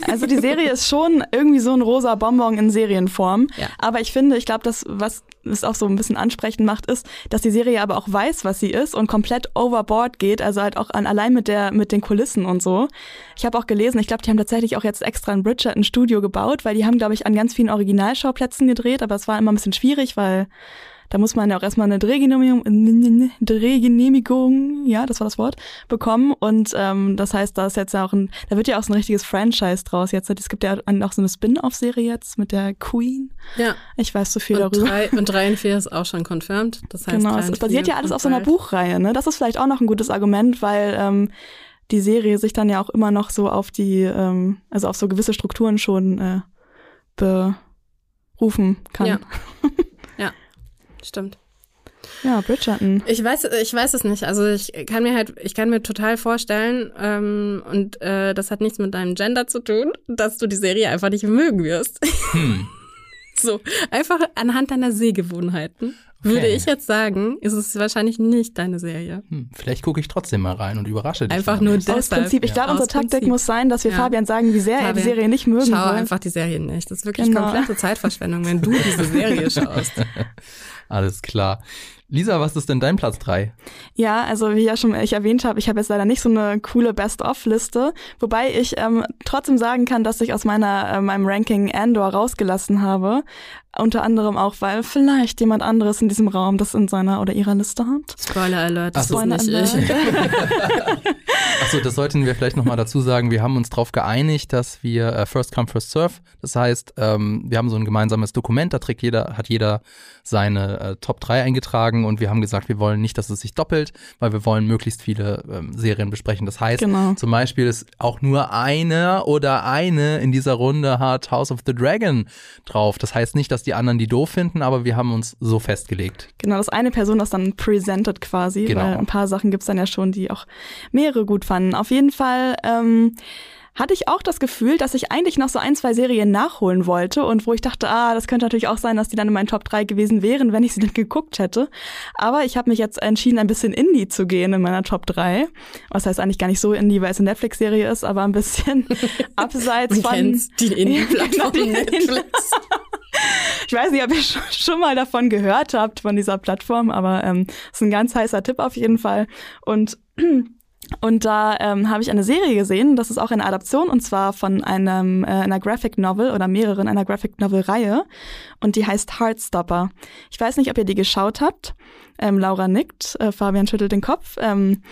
Also die Serie ist schon irgendwie so ein rosa Bonbon in Serienform. Ja. Aber ich finde, ich glaube, das, was es auch so ein bisschen ansprechend macht, ist, dass die Serie aber auch weiß, was sie ist und komplett overboard geht. Also halt auch an, allein mit der, mit den Kulissen und so. Ich habe auch gelesen, ich glaube, die haben tatsächlich auch jetzt extra in Bridgerton Studio gebaut, weil die haben, glaube ich, an ganz vielen Originalschauplätzen gedreht, aber es war immer ein bisschen schwierig, weil da muss man ja auch erstmal eine Drehgenehmigung, Drehgenehmigung, ja, das war das Wort, bekommen. Und ähm, das heißt, da ist jetzt ja auch ein, da wird ja auch so ein richtiges Franchise draus jetzt. Es gibt ja auch so eine Spin-off-Serie jetzt mit der Queen. Ja. Ich weiß so viel und darüber. Drei, und drei und vier ist auch schon confirmed. Das heißt, genau, es basiert ja alles auf so einer Buchreihe. Ne? Das ist vielleicht auch noch ein gutes Argument, weil ähm, die Serie sich dann ja auch immer noch so auf die, ähm, also auf so gewisse Strukturen schon äh, berufen kann. Ja. ja. Stimmt. Ja, Bridgerton. Ich weiß, ich weiß es nicht. Also ich kann mir halt, ich kann mir total vorstellen, ähm, und äh, das hat nichts mit deinem Gender zu tun, dass du die Serie einfach nicht mögen wirst. Hm. so, einfach anhand deiner Sehgewohnheiten. Okay. Würde ich jetzt sagen, ist es wahrscheinlich nicht deine Serie. Hm, vielleicht gucke ich trotzdem mal rein und überrasche dich. Einfach nur deshalb. Aus Prinzip. Ich ja. glaube, unsere Taktik Prinzip. muss sein, dass wir ja. Fabian sagen, wie sehr Fabian, er die Serie nicht mögen Schau will. einfach die Serie nicht. Das ist wirklich genau. komplette Zeitverschwendung, wenn du diese Serie schaust. Alles klar. Lisa, was ist denn dein Platz drei? Ja, also wie ja schon ich erwähnt habe, ich habe jetzt leider nicht so eine coole Best-of-Liste, wobei ich ähm, trotzdem sagen kann, dass ich aus meiner äh, meinem Ranking Andor rausgelassen habe. Unter anderem auch, weil vielleicht jemand anderes in diesem Raum das in seiner oder ihrer Liste hat. Spoiler Alert, das Spoiler ist nicht Alert. ich. Achso, das sollten wir vielleicht nochmal dazu sagen. Wir haben uns darauf geeinigt, dass wir äh, First Come, First Serve, das heißt, ähm, wir haben so ein gemeinsames Dokument, da trägt jeder, hat jeder seine äh, Top 3 eingetragen und wir haben gesagt, wir wollen nicht, dass es sich doppelt, weil wir wollen möglichst viele ähm, Serien besprechen. Das heißt, genau. zum Beispiel ist auch nur eine oder eine in dieser Runde hat House of the Dragon drauf. Das heißt nicht, dass die anderen die doof finden, aber wir haben uns so festgelegt. Genau, das eine Person das dann presented quasi, genau. weil ein paar Sachen gibt es dann ja schon, die auch mehrere gut fanden. Auf jeden Fall ähm, hatte ich auch das Gefühl, dass ich eigentlich noch so ein, zwei Serien nachholen wollte und wo ich dachte, ah, das könnte natürlich auch sein, dass die dann in meinen Top 3 gewesen wären, wenn ich sie dann geguckt hätte. Aber ich habe mich jetzt entschieden, ein bisschen Indie zu gehen in meiner Top 3. Was heißt eigentlich gar nicht so Indie, weil es eine Netflix-Serie ist, aber ein bisschen abseits von... Kennst die Indie-Plattform Ja, genau, Netflix. Ich weiß nicht, ob ihr schon- schon mal davon gehört habt, von dieser Plattform, aber ähm, ist ein ganz heißer Tipp auf jeden Fall. Und und da ähm, habe ich eine Serie gesehen, das ist auch eine Adaption und zwar von einem, äh, einer Graphic Novel oder mehreren einer Graphic Novel Reihe und die heißt Heartstopper. Ich weiß nicht, ob ihr die geschaut habt. Ähm, Laura nickt, äh, Fabian schüttelt den Kopf. Ähm,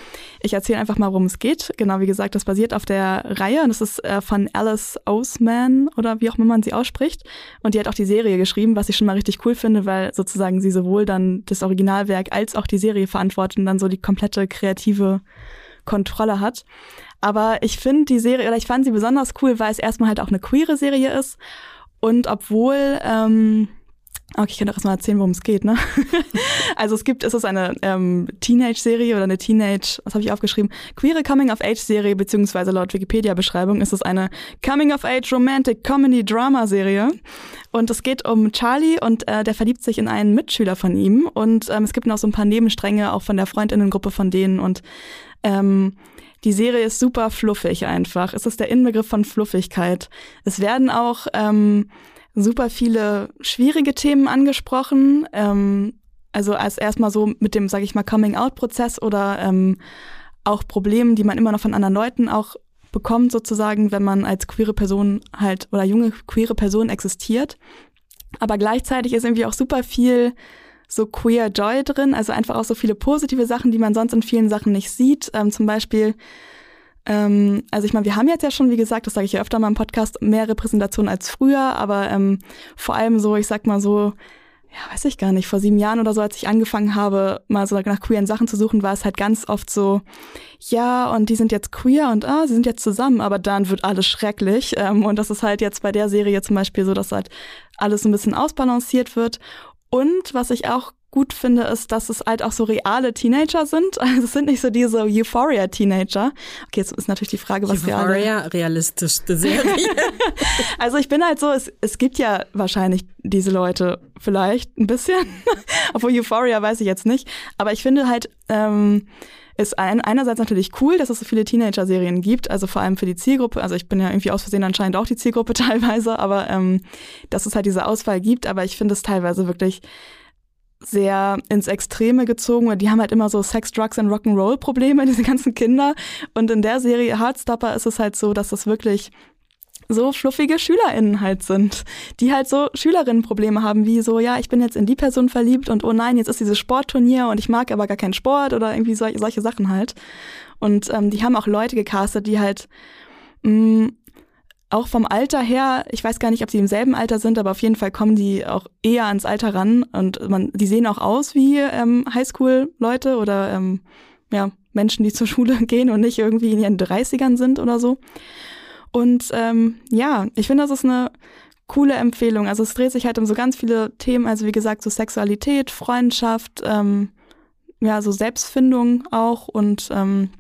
ich erzähle einfach mal, worum es geht. Genau wie gesagt, das basiert auf der Reihe und das ist äh, von Alice Oseman oder wie auch immer man sie ausspricht. Und die hat auch die Serie geschrieben, was ich schon mal richtig cool finde, weil sozusagen sie sowohl dann das Originalwerk als auch die Serie verantwortet und dann so die komplette kreative Kontrolle hat. Aber ich finde die Serie, oder ich fand sie besonders cool, weil es erstmal halt auch eine queere Serie ist. Und obwohl, ähm, okay, ich kann doch erstmal erzählen, worum es geht, ne? also es gibt, es ist eine ähm, Teenage-Serie oder eine Teenage, was habe ich aufgeschrieben? Queere Coming-of-Age-Serie, beziehungsweise laut Wikipedia-Beschreibung ist es eine Coming-of-Age-Romantic-Comedy-Drama-Serie. Und es geht um Charlie und äh, der verliebt sich in einen Mitschüler von ihm. Und ähm, es gibt noch so ein paar Nebenstränge auch von der Freundinnengruppe von denen. Und ähm, die Serie ist super fluffig einfach. Es ist der Inbegriff von Fluffigkeit. Es werden auch ähm, super viele schwierige Themen angesprochen. Ähm, also als erstmal so mit dem, sage ich mal, Coming-out-Prozess oder ähm, auch Problemen, die man immer noch von anderen Leuten auch bekommt, sozusagen, wenn man als queere Person halt oder junge queere Person existiert. Aber gleichzeitig ist irgendwie auch super viel so queer Joy drin, also einfach auch so viele positive Sachen, die man sonst in vielen Sachen nicht sieht. Ähm, zum Beispiel, ähm, also ich meine, wir haben jetzt ja schon, wie gesagt, das sage ich ja öfter mal im Podcast, mehr Repräsentation als früher, aber ähm, vor allem so, ich sag mal so, ja, weiß ich gar nicht, vor sieben Jahren oder so, als ich angefangen habe, mal so nach queeren Sachen zu suchen, war es halt ganz oft so, ja, und die sind jetzt queer und ah, sie sind jetzt zusammen, aber dann wird alles schrecklich. Ähm, und das ist halt jetzt bei der Serie zum Beispiel so, dass halt alles ein bisschen ausbalanciert wird. Und was ich auch gut finde, ist, dass es halt auch so reale Teenager sind. Also es sind nicht so diese Euphoria-Teenager. Okay, jetzt ist natürlich die Frage, was Euphoria, reale... realistischste Serie. also ich bin halt so, es, es gibt ja wahrscheinlich diese Leute vielleicht ein bisschen. Obwohl Euphoria weiß ich jetzt nicht. Aber ich finde halt, ähm, ist ein, einerseits natürlich cool, dass es so viele Teenager-Serien gibt, also vor allem für die Zielgruppe. Also ich bin ja irgendwie aus Versehen anscheinend auch die Zielgruppe teilweise, aber ähm, dass es halt diese Auswahl gibt. Aber ich finde es teilweise wirklich sehr ins Extreme gezogen, weil die haben halt immer so Sex, Drugs und Rock'n'Roll Probleme, diese ganzen Kinder. Und in der Serie Heartstopper ist es halt so, dass das wirklich so fluffige SchülerInnen halt sind, die halt so Schülerinnenprobleme haben, wie so, ja, ich bin jetzt in die Person verliebt und oh nein, jetzt ist dieses Sportturnier und ich mag aber gar keinen Sport oder irgendwie solche, solche Sachen halt. Und ähm, die haben auch Leute gecastet, die halt mh, mm, auch vom Alter her, ich weiß gar nicht, ob sie im selben Alter sind, aber auf jeden Fall kommen die auch eher ans Alter ran und man, die sehen auch aus wie ähm, Highschool-Leute oder ähm, ja, Menschen, die zur Schule gehen und nicht irgendwie in ihren 30ern sind oder so. Und ähm, ja, ich finde, das ist eine coole Empfehlung. Also es dreht sich halt um so ganz viele Themen, also wie gesagt, so Sexualität, Freundschaft, ähm, ja, so Selbstfindung auch und ähm,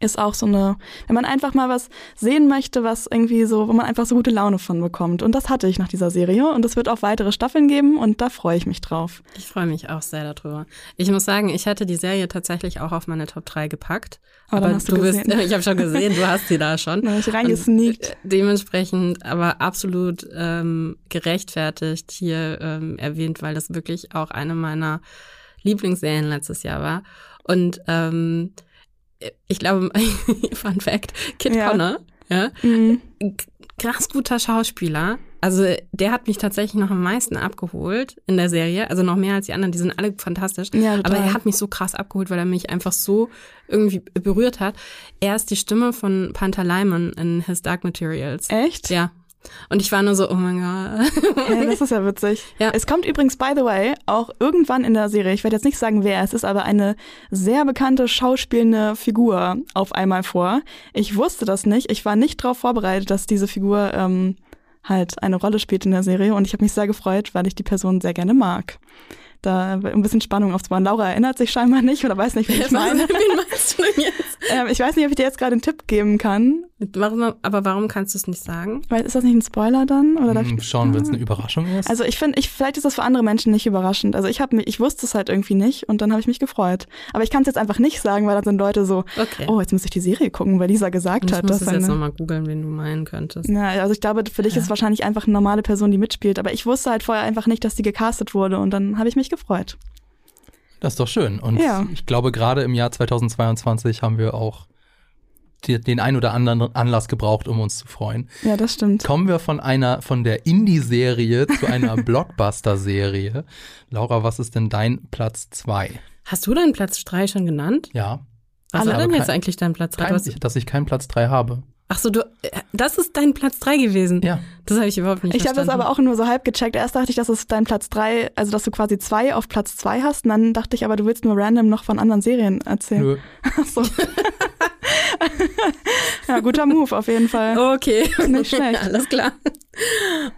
ist auch so eine, wenn man einfach mal was sehen möchte, was irgendwie so, wo man einfach so gute Laune von bekommt. Und das hatte ich nach dieser Serie. Und es wird auch weitere Staffeln geben und da freue ich mich drauf. Ich freue mich auch sehr darüber. Ich muss sagen, ich hätte die Serie tatsächlich auch auf meine Top 3 gepackt. Oh, aber du, du bist, ich habe schon gesehen, du hast sie da schon. Da ich reingesneakt. Dementsprechend aber absolut ähm, gerechtfertigt hier ähm, erwähnt, weil das wirklich auch eine meiner Lieblingsserien letztes Jahr war. Und ähm, ich glaube, Fun Fact, Kid ja. Connor, ja, mhm. krass guter Schauspieler. Also der hat mich tatsächlich noch am meisten abgeholt in der Serie, also noch mehr als die anderen, die sind alle fantastisch. Ja, aber er hat mich so krass abgeholt, weil er mich einfach so irgendwie berührt hat. Er ist die Stimme von Panther Lyman in His Dark Materials. Echt? Ja. Und ich war nur so, oh mein Gott. Ja, das ist ja witzig. Ja. Es kommt übrigens, by the way, auch irgendwann in der Serie, ich werde jetzt nicht sagen, wer es ist, aber eine sehr bekannte schauspielende Figur auf einmal vor. Ich wusste das nicht. Ich war nicht darauf vorbereitet, dass diese Figur ähm, halt eine Rolle spielt in der Serie. Und ich habe mich sehr gefreut, weil ich die Person sehr gerne mag da ein bisschen Spannung aufzubauen. Laura erinnert sich scheinbar nicht oder weiß nicht, wie ich meine. Wen meinst du denn jetzt? Ähm, ich weiß nicht, ob ich dir jetzt gerade einen Tipp geben kann. Warum, aber warum kannst du es nicht sagen? Weil ist das nicht ein Spoiler dann? Oder hm, schauen, wenn es eine Überraschung ist. Also ich finde, ich, vielleicht ist das für andere Menschen nicht überraschend. Also ich habe ich wusste es halt irgendwie nicht und dann habe ich mich gefreut. Aber ich kann es jetzt einfach nicht sagen, weil dann sind Leute so, okay. oh, jetzt muss ich die Serie gucken, weil Lisa gesagt ich hat. Ich muss jetzt nochmal googeln, wen du meinen könntest. Ja, also ich glaube, für dich ja. ist es wahrscheinlich einfach eine normale Person, die mitspielt. Aber ich wusste halt vorher einfach nicht, dass die gecastet wurde und dann habe ich mich gefreut. Das ist doch schön. Und ja. ich glaube, gerade im Jahr 2022 haben wir auch den ein oder anderen Anlass gebraucht, um uns zu freuen. Ja, das stimmt. Kommen wir von einer, von der Indie-Serie zu einer Blockbuster-Serie. Laura, was ist denn dein Platz zwei? Hast du deinen Platz drei schon genannt? Ja. Was war denn jetzt eigentlich dein Platz drei? Dass ich keinen Platz drei habe. Ach so, du, das ist dein Platz drei gewesen. Ja. Das habe ich überhaupt nicht Ich habe das aber auch nur so halb gecheckt. Erst dachte ich, dass es dein Platz drei, also dass du quasi zwei auf Platz zwei hast. Und dann dachte ich aber, du willst nur random noch von anderen Serien erzählen. Nö. Ach so. ja, guter Move auf jeden Fall. Okay. Nicht schlecht. Alles klar.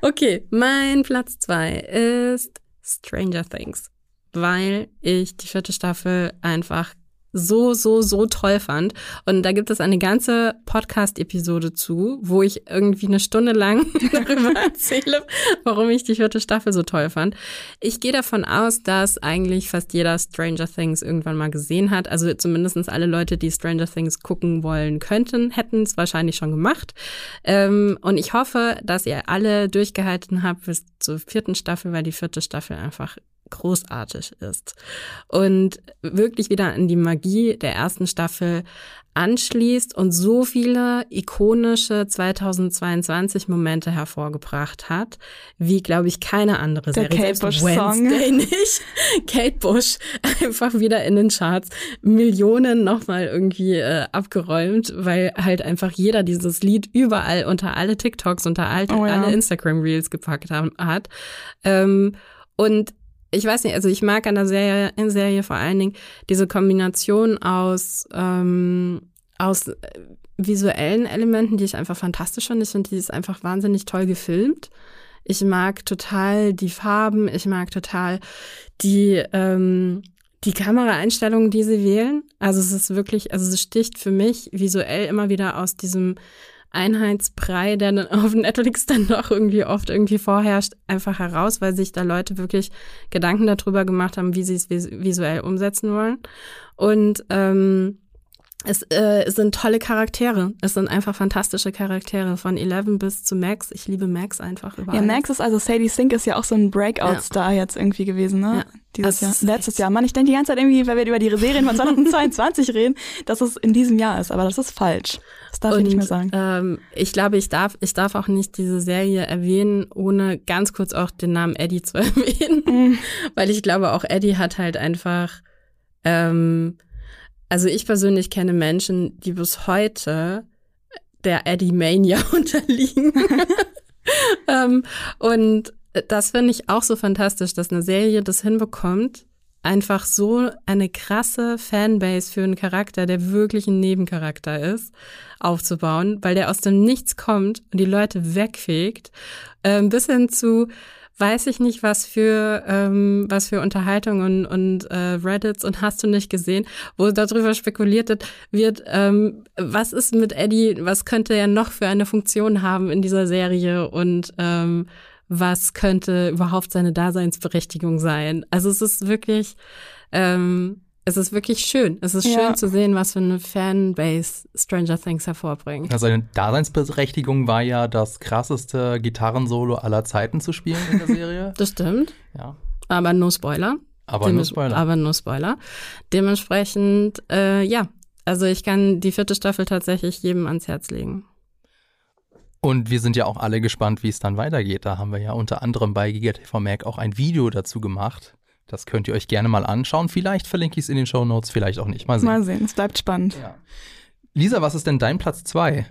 Okay, mein Platz zwei ist Stranger Things, weil ich die vierte Staffel einfach so, so, so toll fand. Und da gibt es eine ganze Podcast-Episode zu, wo ich irgendwie eine Stunde lang darüber erzähle, warum ich die vierte Staffel so toll fand. Ich gehe davon aus, dass eigentlich fast jeder Stranger Things irgendwann mal gesehen hat. Also zumindestens alle Leute, die Stranger Things gucken wollen könnten, hätten es wahrscheinlich schon gemacht. Ähm, und ich hoffe, dass ihr alle durchgehalten habt bis zur vierten Staffel, weil die vierte Staffel einfach großartig ist und wirklich wieder an die Magie der ersten Staffel anschließt und so viele ikonische 2022 Momente hervorgebracht hat, wie glaube ich keine andere der Serie. Kate Bush Song nicht. Kate Bush einfach wieder in den Charts Millionen nochmal irgendwie äh, abgeräumt, weil halt einfach jeder dieses Lied überall unter alle TikToks unter all, oh ja. alle Instagram Reels gepackt haben, hat. Ähm, und ich weiß nicht, also ich mag an der Serie, in Serie vor allen Dingen diese Kombination aus, ähm, aus äh, visuellen Elementen, die ich einfach fantastisch finde. Ich finde, die ist einfach wahnsinnig toll gefilmt. Ich mag total die Farben, ich mag total die, ähm, die Kameraeinstellungen, die sie wählen. Also es ist wirklich, also es sticht für mich visuell immer wieder aus diesem Einheitsbrei, der dann auf Netflix dann doch irgendwie oft irgendwie vorherrscht, einfach heraus, weil sich da Leute wirklich Gedanken darüber gemacht haben, wie sie es visuell umsetzen wollen. Und ähm, es, äh, sind tolle Charaktere. Es sind einfach fantastische Charaktere von Eleven bis zu Max. Ich liebe Max einfach überall. Ja, Max ist also Sadie Sink ist ja auch so ein Breakout-Star ja. jetzt irgendwie gewesen, ne? Ja. Dieses also Jahr, letztes Jahr. Mann, ich denke die ganze Zeit irgendwie, weil wir über die Serien von 2022 reden, dass es in diesem Jahr ist, aber das ist falsch. Das darf Und, ich nicht mehr sagen. Ähm, ich glaube, ich darf, ich darf auch nicht diese Serie erwähnen, ohne ganz kurz auch den Namen Eddie zu erwähnen. Mhm. Weil ich glaube, auch Eddie hat halt einfach ähm, also ich persönlich kenne Menschen, die bis heute der Eddie Mania unterliegen. ähm, und das finde ich auch so fantastisch, dass eine Serie das hinbekommt, einfach so eine krasse Fanbase für einen Charakter, der wirklich ein Nebencharakter ist, aufzubauen, weil der aus dem Nichts kommt und die Leute wegfegt, äh, bis hin zu weiß ich nicht, was für ähm, was für Unterhaltungen und, und äh, Reddits und hast du nicht gesehen, wo darüber spekuliert wird, ähm, was ist mit Eddie, was könnte er noch für eine Funktion haben in dieser Serie und ähm, was könnte überhaupt seine Daseinsberechtigung sein. Also es ist wirklich ähm, es ist wirklich schön. Es ist ja. schön zu sehen, was für eine Fanbase Stranger Things hervorbringt. Also seine Daseinsberechtigung war ja das krasseste Gitarrensolo aller Zeiten zu spielen in der Serie. das stimmt. Ja. Aber no Spoiler. Aber Dem no Spoiler. Aber no Spoiler. Dementsprechend, äh, ja. Also ich kann die vierte Staffel tatsächlich jedem ans Herz legen. Und wir sind ja auch alle gespannt, wie es dann weitergeht. Da haben wir ja unter anderem bei GigaTV Mac auch ein Video dazu gemacht. Das könnt ihr euch gerne mal anschauen. Vielleicht verlinke ich es in den Show Notes, vielleicht auch nicht. Mal sehen. Mal sehen, es bleibt spannend. Ja. Lisa, was ist denn dein Platz zwei?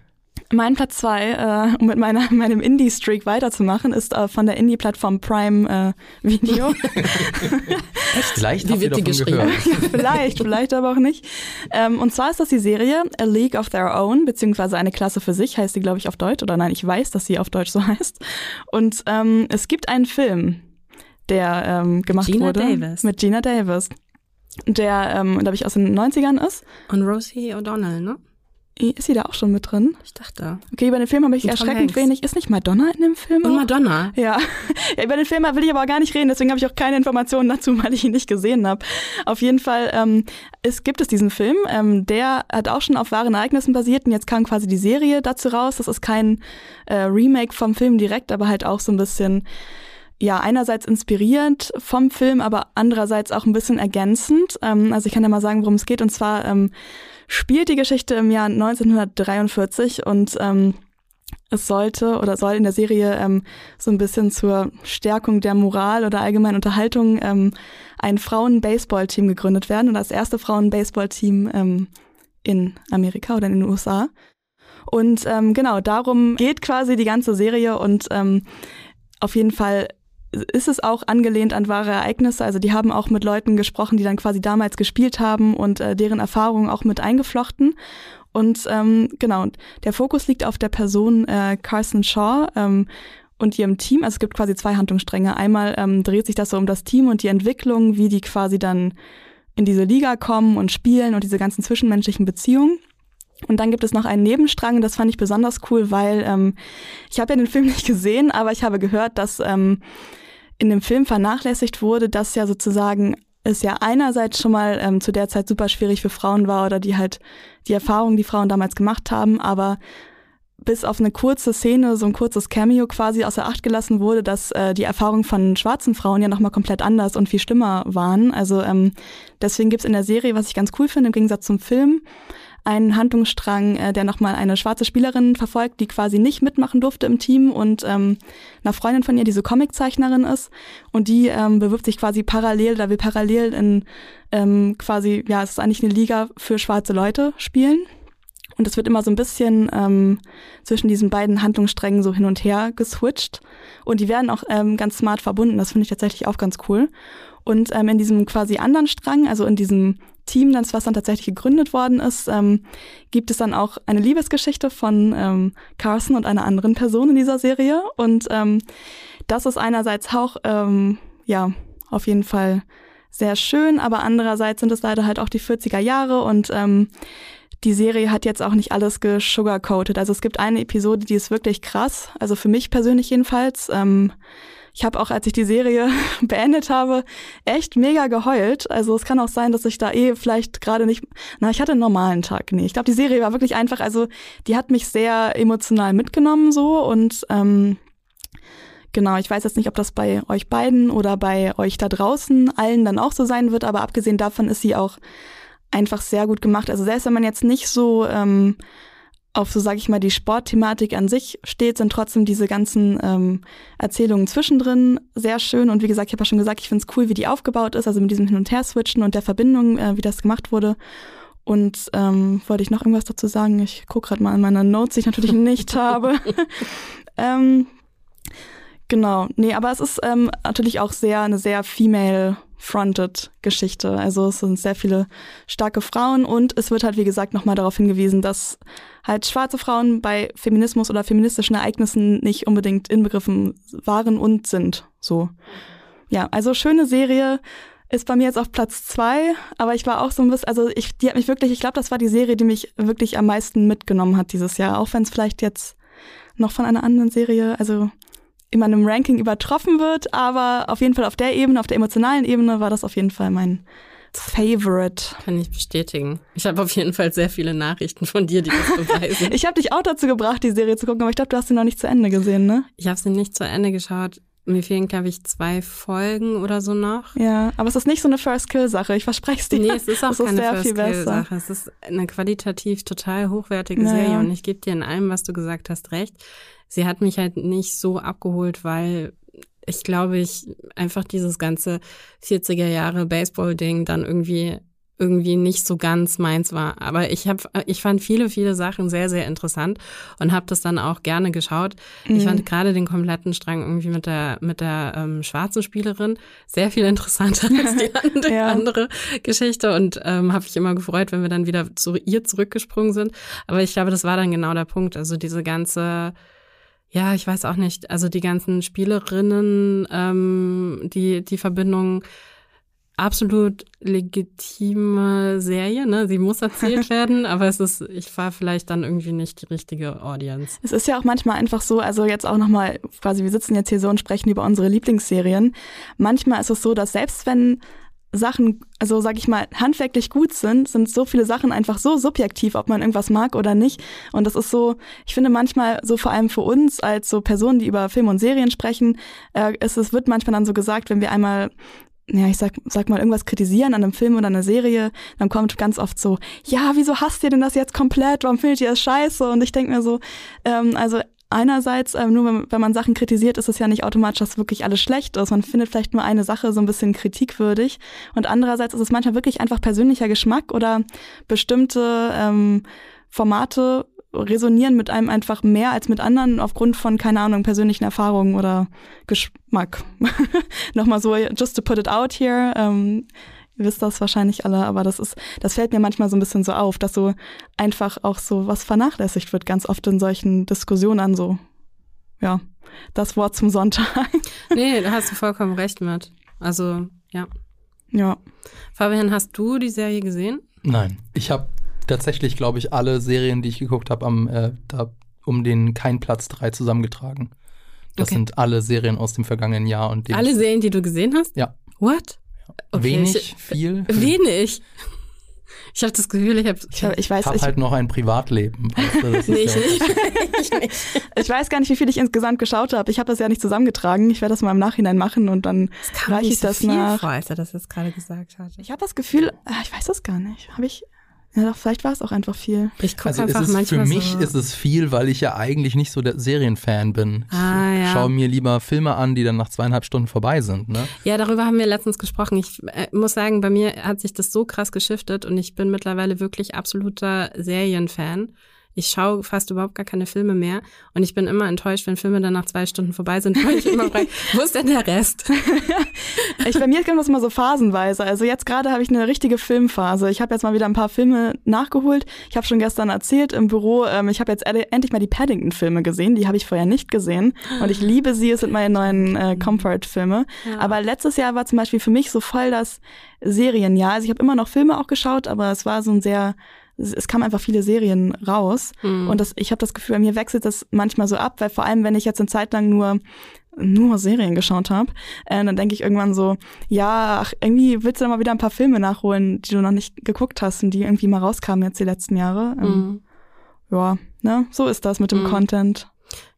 Mein Platz zwei, äh, um mit meiner, meinem Indie-Streak weiterzumachen, ist äh, von der Indie-Plattform Prime äh, Video. Echt? Vielleicht Wie wird die geschrieben? vielleicht, vielleicht aber auch nicht. Ähm, und zwar ist das die Serie A League of Their Own, beziehungsweise eine Klasse für sich, heißt die, glaube ich, auf Deutsch. Oder nein, ich weiß, dass sie auf Deutsch so heißt. Und ähm, es gibt einen Film, der ähm, gemacht Gina wurde. Davis. Mit Gina Davis. Der, ähm, glaube ich, aus den 90ern ist. Und Rosie O'Donnell, ne? Ist sie da auch schon mit drin? Ich dachte. Okay, über den Film habe ich Und erschreckend wenig. Ist nicht Madonna in dem Film? Und Madonna? Ja. ja. Über den Film will ich aber auch gar nicht reden, deswegen habe ich auch keine Informationen dazu, weil ich ihn nicht gesehen habe. Auf jeden Fall ähm, es gibt es diesen Film, ähm, der hat auch schon auf wahren Ereignissen basiert und jetzt kam quasi die Serie dazu raus. Das ist kein äh, Remake vom Film direkt, aber halt auch so ein bisschen ja, einerseits inspirierend vom Film, aber andererseits auch ein bisschen ergänzend. Ähm, also ich kann ja mal sagen, worum es geht. Und zwar ähm, spielt die Geschichte im Jahr 1943 und ähm, es sollte oder soll in der Serie ähm, so ein bisschen zur Stärkung der Moral oder allgemeinen Unterhaltung ähm, ein Frauen-Baseball-Team gegründet werden und das erste Frauen-Baseball-Team ähm, in Amerika oder in den USA. Und ähm, genau, darum geht quasi die ganze Serie und ähm, auf jeden Fall ist es auch angelehnt an wahre Ereignisse. Also die haben auch mit Leuten gesprochen, die dann quasi damals gespielt haben und äh, deren Erfahrungen auch mit eingeflochten. Und ähm, genau, der Fokus liegt auf der Person äh, Carson Shaw ähm, und ihrem Team. Also es gibt quasi zwei Handlungsstränge. Einmal ähm, dreht sich das so um das Team und die Entwicklung, wie die quasi dann in diese Liga kommen und spielen und diese ganzen zwischenmenschlichen Beziehungen. Und dann gibt es noch einen Nebenstrang, das fand ich besonders cool, weil ähm, ich habe ja den Film nicht gesehen, aber ich habe gehört, dass ähm, in dem Film vernachlässigt wurde, dass ja sozusagen es ja einerseits schon mal ähm, zu der Zeit super schwierig für Frauen war oder die halt die Erfahrungen, die Frauen damals gemacht haben, aber bis auf eine kurze Szene, so ein kurzes Cameo quasi außer Acht gelassen wurde, dass äh, die Erfahrungen von schwarzen Frauen ja nochmal komplett anders und viel schlimmer waren. Also ähm, deswegen gibt's in der Serie, was ich ganz cool finde, im Gegensatz zum Film, einen Handlungsstrang, äh, der nochmal eine schwarze Spielerin verfolgt, die quasi nicht mitmachen durfte im Team und ähm, einer Freundin von ihr, die so Comiczeichnerin ist und die ähm, bewirbt sich quasi parallel, da will parallel in ähm, quasi, ja, es ist eigentlich eine Liga für schwarze Leute spielen. und es wird immer so ein bisschen ähm, zwischen diesen beiden Handlungssträngen so hin und her geswitcht und die werden auch ähm, ganz smart verbunden. Das finde ich tatsächlich auch ganz cool. Und ähm, in diesem quasi anderen Strang, also in diesem Team, das was dann tatsächlich gegründet worden ist, ähm, gibt es dann auch eine Liebesgeschichte von ähm, Carson und einer anderen Person in dieser Serie. Und ähm, das ist einerseits auch, ähm, ja, auf jeden Fall sehr schön, aber andererseits sind es leider halt auch die 40er Jahre und ähm, die Serie hat jetzt auch nicht alles gesugarcoated. Also es gibt eine Episode, die ist wirklich krass, also für mich persönlich jedenfalls. Ähm, ich habe auch, als ich die Serie beendet habe, echt mega geheult. Also es kann auch sein, dass ich da eh vielleicht gerade nicht, na, ich hatte einen normalen Tag. Nee, ich glaube, die Serie war wirklich einfach, also die hat mich sehr emotional mitgenommen so und ähm, Genau, ich weiß jetzt nicht, ob das bei euch beiden oder bei euch da draußen allen dann auch so sein wird, aber abgesehen davon ist sie auch einfach sehr gut gemacht. Also selbst wenn man jetzt nicht so ähm, auf so, sage ich mal, die Sportthematik an sich steht, sind trotzdem diese ganzen ähm, Erzählungen zwischendrin sehr schön. Und wie gesagt, ich habe ja schon gesagt, ich finde es cool, wie die aufgebaut ist, also mit diesem Hin- und Her-Switchen und der Verbindung, äh, wie das gemacht wurde. Und ähm, wollte ich noch irgendwas dazu sagen? Ich gucke gerade mal an meiner Notes, die ich natürlich nicht habe. ähm, Genau, nee, aber es ist ähm, natürlich auch sehr eine sehr female-fronted Geschichte. Also es sind sehr viele starke Frauen und es wird halt, wie gesagt, nochmal darauf hingewiesen, dass halt schwarze Frauen bei Feminismus oder feministischen Ereignissen nicht unbedingt inbegriffen waren und sind. So. Ja, also schöne Serie. Ist bei mir jetzt auf Platz zwei, aber ich war auch so ein bisschen, also ich, die hat mich wirklich, ich glaube, das war die Serie, die mich wirklich am meisten mitgenommen hat dieses Jahr, auch wenn es vielleicht jetzt noch von einer anderen Serie, also in meinem Ranking übertroffen wird, aber auf jeden Fall auf der Ebene, auf der emotionalen Ebene war das auf jeden Fall mein Favorite. Kann ich bestätigen. Ich habe auf jeden Fall sehr viele Nachrichten von dir, die das beweisen. ich habe dich auch dazu gebracht, die Serie zu gucken, aber ich glaube, du hast sie noch nicht zu Ende gesehen, ne? Ich habe sie nicht zu Ende geschaut. Mir fehlen, glaube ich, zwei Folgen oder so noch. Ja, aber es ist nicht so eine First-Kill-Sache, ich verspreche es dir. Nee, es ist auch es keine First-Kill-Sache. Es ist eine qualitativ total hochwertige naja. Serie und ich gebe dir in allem, was du gesagt hast, recht sie hat mich halt nicht so abgeholt, weil ich glaube, ich einfach dieses ganze 40er Jahre Baseball-Ding dann irgendwie irgendwie nicht so ganz meins war. Aber ich habe, ich fand viele, viele Sachen sehr, sehr interessant und habe das dann auch gerne geschaut. Mhm. Ich fand gerade den kompletten Strang irgendwie mit der mit der ähm, schwarzen Spielerin sehr viel interessanter als die andere, ja. andere Geschichte und ähm, habe ich immer gefreut, wenn wir dann wieder zu ihr zurückgesprungen sind. Aber ich glaube, das war dann genau der Punkt. Also diese ganze ja, ich weiß auch nicht. Also die ganzen Spielerinnen, ähm, die, die Verbindung, absolut legitime Serie, ne? Sie muss erzählt werden, aber es ist, ich war vielleicht dann irgendwie nicht die richtige Audience. Es ist ja auch manchmal einfach so, also jetzt auch nochmal, quasi, wir sitzen jetzt hier so und sprechen über unsere Lieblingsserien. Manchmal ist es so, dass selbst wenn Sachen, also sag ich mal, handwerklich gut sind, sind so viele Sachen einfach so subjektiv, ob man irgendwas mag oder nicht. Und das ist so, ich finde manchmal so vor allem für uns als so Personen, die über Filme und Serien sprechen, äh, ist, es wird manchmal dann so gesagt, wenn wir einmal ja, ich sag, sag mal, irgendwas kritisieren an einem Film oder einer Serie, dann kommt ganz oft so, ja, wieso hasst ihr denn das jetzt komplett? Warum findet ihr das scheiße? Und ich denke mir so, ähm, also einerseits, ähm, nur wenn, wenn man Sachen kritisiert, ist es ja nicht automatisch, dass wirklich alles schlecht ist. Man findet vielleicht nur eine Sache so ein bisschen kritikwürdig. Und andererseits ist es manchmal wirklich einfach persönlicher Geschmack oder bestimmte ähm, Formate resonieren mit einem einfach mehr als mit anderen aufgrund von, keine Ahnung, persönlichen Erfahrungen oder Geschmack. Nochmal so, just to put it out here. Ähm, Ihr wisst das wahrscheinlich alle, aber das ist, das fällt mir manchmal so ein bisschen so auf, dass so einfach auch so was vernachlässigt wird, ganz oft in solchen Diskussionen so. Ja, das Wort zum Sonntag. Nee, da hast du vollkommen recht mit. Also, ja. Ja. Fabian, hast du die Serie gesehen? Nein. Ich habe tatsächlich, glaube ich, alle Serien, die ich geguckt habe, am äh, da um den kein Platz 3 zusammengetragen. Das okay. sind alle Serien aus dem vergangenen Jahr und Alle Serien, die du gesehen hast? Ja. What? Okay, wenig, ich, viel? Wenig. Ich habe das Gefühl, ich habe ich, hab, ich weiß hab ich, halt noch ein Privatleben. Weißt du, nee, ich, nicht. ich nicht. Ich weiß gar nicht, wie viel ich insgesamt geschaut habe. Ich habe das ja nicht zusammengetragen. Ich werde das mal im Nachhinein machen und dann reiche ich so das viel nach. Vor, als er das jetzt gerade gesagt hat. Ich habe das Gefühl, ah, ich weiß das gar nicht. Habe ich Ja, doch, vielleicht war es auch einfach viel. Ich gucke Also einfach es ist, manchmal für mich so. ist es viel, weil ich ja eigentlich nicht so der Serienfan bin. Ah, ich ja. schaue mir lieber Filme an, die dann nach zweieinhalb Stunden vorbei sind. Ne? Ja, darüber haben wir letztens gesprochen. Ich äh, muss sagen, bei mir hat sich das so krass geschiftet und ich bin mittlerweile wirklich absoluter Serienfan. Ich schaue fast überhaupt gar keine Filme mehr und ich bin immer enttäuscht, wenn Filme dann nach zwei Stunden vorbei sind, weil ich immer frage, wo ist denn der Rest? Ich, bei mir kommt das immer so phasenweise. Also jetzt gerade habe ich eine richtige Filmphase. Ich habe jetzt mal wieder ein paar Filme nachgeholt. Ich habe schon gestern erzählt im Büro, ähm, ich habe jetzt endlich mal die Paddington-Filme gesehen. Die habe ich vorher nicht gesehen. Und ich liebe sie. Es sind meine neuen äh, Comfort-Filme. Aber letztes Jahr war zum Beispiel für mich so voll das Serienjahr. Also ich habe immer noch Filme auch geschaut, aber es war so ein sehr es kamen einfach viele Serien raus Hm. und das, ich habe das Gefühl, bei mir wechselt das manchmal so ab, weil vor allem, wenn ich jetzt eine Zeit lang nur nur Serien geschaut habe, äh, dann denke ich irgendwann so, ja, ach, irgendwie willst du dann mal wieder ein paar Filme nachholen, die du noch nicht geguckt hast und die irgendwie mal rauskamen jetzt die letzten Jahre. Ähm, Mhm. Ja, ne, so ist das mit dem Mhm. Content.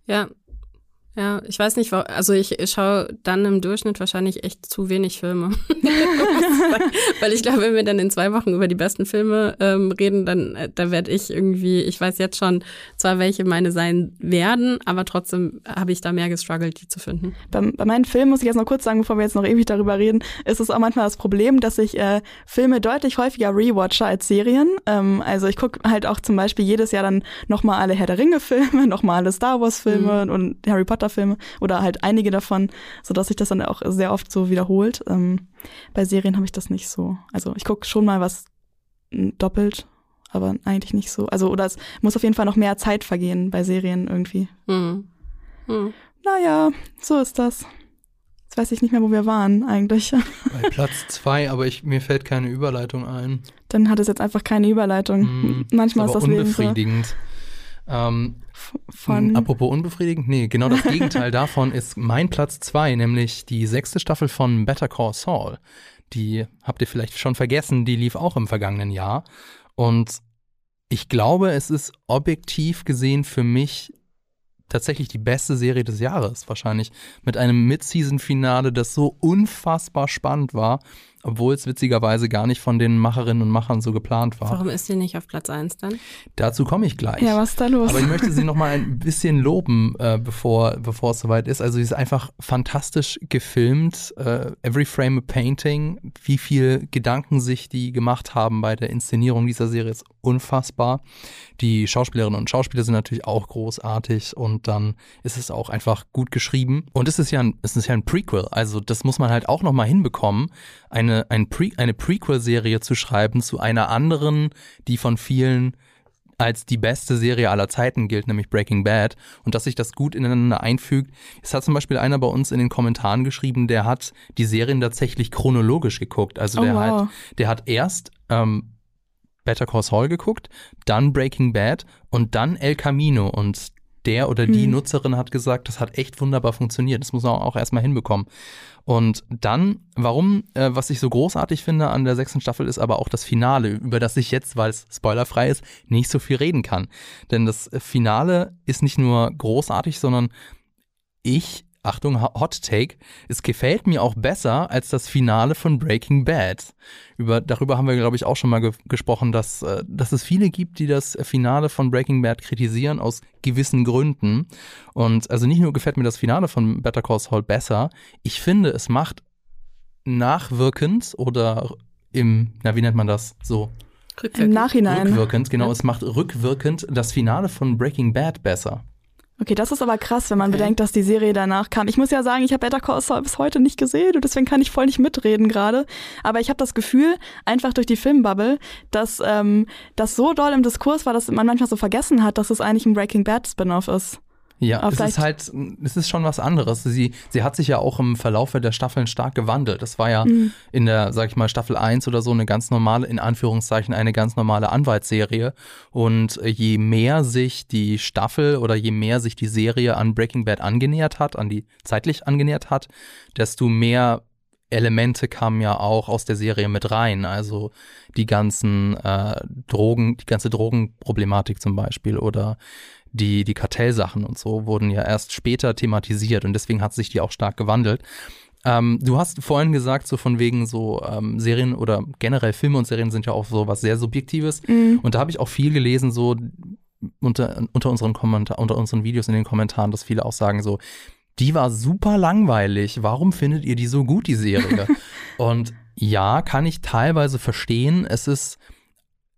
Ja. Ja, ich weiß nicht, also ich schaue dann im Durchschnitt wahrscheinlich echt zu wenig Filme. Weil ich glaube, wenn wir dann in zwei Wochen über die besten Filme ähm, reden, dann äh, da werde ich irgendwie, ich weiß jetzt schon zwar, welche meine sein werden, aber trotzdem habe ich da mehr gestruggelt, die zu finden. Bei, bei meinen Filmen muss ich jetzt noch kurz sagen, bevor wir jetzt noch ewig darüber reden, ist es auch manchmal das Problem, dass ich äh, Filme deutlich häufiger rewatche als Serien. Ähm, also ich gucke halt auch zum Beispiel jedes Jahr dann nochmal alle Herr der Ringe-Filme, nochmal alle Star Wars-Filme und Harry Potter-Filme oder halt einige davon, sodass sich das dann auch sehr oft so wiederholt. Ähm, bei Serien habe ich das nicht so. Also ich gucke schon mal was m, doppelt, aber eigentlich nicht so. Also oder es muss auf jeden Fall noch mehr Zeit vergehen bei Serien irgendwie. Hm. Hm. Naja, so ist das. Jetzt weiß ich nicht mehr, wo wir waren eigentlich. Bei Platz zwei, aber ich, mir fällt keine Überleitung ein. Dann hat es jetzt einfach keine Überleitung. Hm, Manchmal ist, aber das Leben so. unbefriedigend. Ähm, Von, Hm, Apropos unbefriedigend, nee, genau das Gegenteil davon ist mein Platz zwei, nämlich die sechste Staffel von Better Call Saul. Die habt ihr vielleicht schon vergessen, die lief auch im vergangenen Jahr. Und ich glaube, es ist objektiv gesehen für mich tatsächlich die beste Serie des Jahres, wahrscheinlich. Mit einem Mid-Season-Finale, das so unfassbar spannend war, obwohl es witzigerweise gar nicht von den Macherinnen und Machern so geplant war. Warum ist die nicht auf Platz eins dann? Dazu komme ich gleich. ja, was ist da los? Aber ich möchte sie noch mal ein bisschen loben, äh, bevor, bevor es soweit ist. Also sie ist einfach fantastisch gefilmt. Äh, every frame a painting. Wie viel Gedanken sich die gemacht haben bei der Inszenierung dieser Serie ist unfassbar. Die Schauspielerinnen und Schauspieler sind natürlich auch großartig und dann ist es auch einfach gut geschrieben. Und es ist ja ein, es ist ja ein Prequel. Also das muss man halt auch noch mal hinbekommen, eine, ein Pre, eine Prequel-Serie zu schreiben zu einer anderen, die von vielen als die beste Serie aller Zeiten gilt, nämlich Breaking Bad, und dass sich das gut ineinander einfügt. Es hat zum Beispiel einer bei uns in den Kommentaren geschrieben, der hat die Serien tatsächlich chronologisch geguckt. Also Oh, der, wow. hat, der hat erst ähm, Better Call Saul geguckt, dann Breaking Bad und dann El Camino. Und der oder die Hm. Nutzerin hat gesagt, das hat echt wunderbar funktioniert. Das muss man auch erstmal hinbekommen. Und dann, warum, äh, was ich so großartig finde an der sechsten Staffel, ist aber auch das Finale, über das ich jetzt, weil es spoilerfrei ist, nicht so viel reden kann. Denn das Finale ist nicht nur großartig, sondern ich, Achtung, Ho- Hot Take, es gefällt mir auch besser als das Finale von Breaking Bad. Über, darüber haben wir, glaube ich, auch schon mal ge gesprochen, dass, äh, dass es viele gibt, die das Finale von Breaking Bad kritisieren aus gewissen Gründen. Und also nicht nur gefällt mir das Finale von Better Call Saul besser, ich finde, es macht nachwirkend oder im, na, wie nennt man das? So, Im Rückwirkend. Nachhinein. rückwirkend, genau, Ja. es macht rückwirkend das Finale von Breaking Bad besser. Okay, das ist aber krass, wenn man Okay. bedenkt, dass die Serie danach kam. Ich muss ja sagen, ich habe Better Call Saul bis heute nicht gesehen und deswegen kann ich voll nicht mitreden gerade. Aber ich habe das Gefühl, einfach durch die Filmbubble, dass ähm, das so doll im Diskurs war, dass man manchmal so vergessen hat, dass es eigentlich ein Breaking Bad Spin-off ist. Ja, Aber es ist halt, es ist schon was anderes. Sie, sie hat sich ja auch im Verlauf der Staffeln stark gewandelt. Das war ja Mhm. in der, sag ich mal, Staffel 1 oder so eine ganz normale, in Anführungszeichen, eine ganz normale Anwaltsserie. Und je mehr sich die Staffel oder je mehr sich die Serie an Breaking Bad angenähert hat, an die zeitlich angenähert hat, desto mehr Elemente kamen ja auch aus der Serie mit rein. Also die ganzen äh, Drogen, die ganze Drogenproblematik zum Beispiel oder die, die Kartellsachen und so wurden ja erst später thematisiert und deswegen hat sich die auch stark gewandelt. Ähm, du hast vorhin gesagt, so von wegen so ähm, Serien oder generell Filme und Serien sind ja auch so was sehr Subjektives. Mhm. Und da habe ich auch viel gelesen, so unter, unter, unseren Kommentar unter unseren Videos in den Kommentaren, dass viele auch sagen so, die war super langweilig. Warum findet ihr die so gut, die Serie? und ja, kann ich teilweise verstehen. Es ist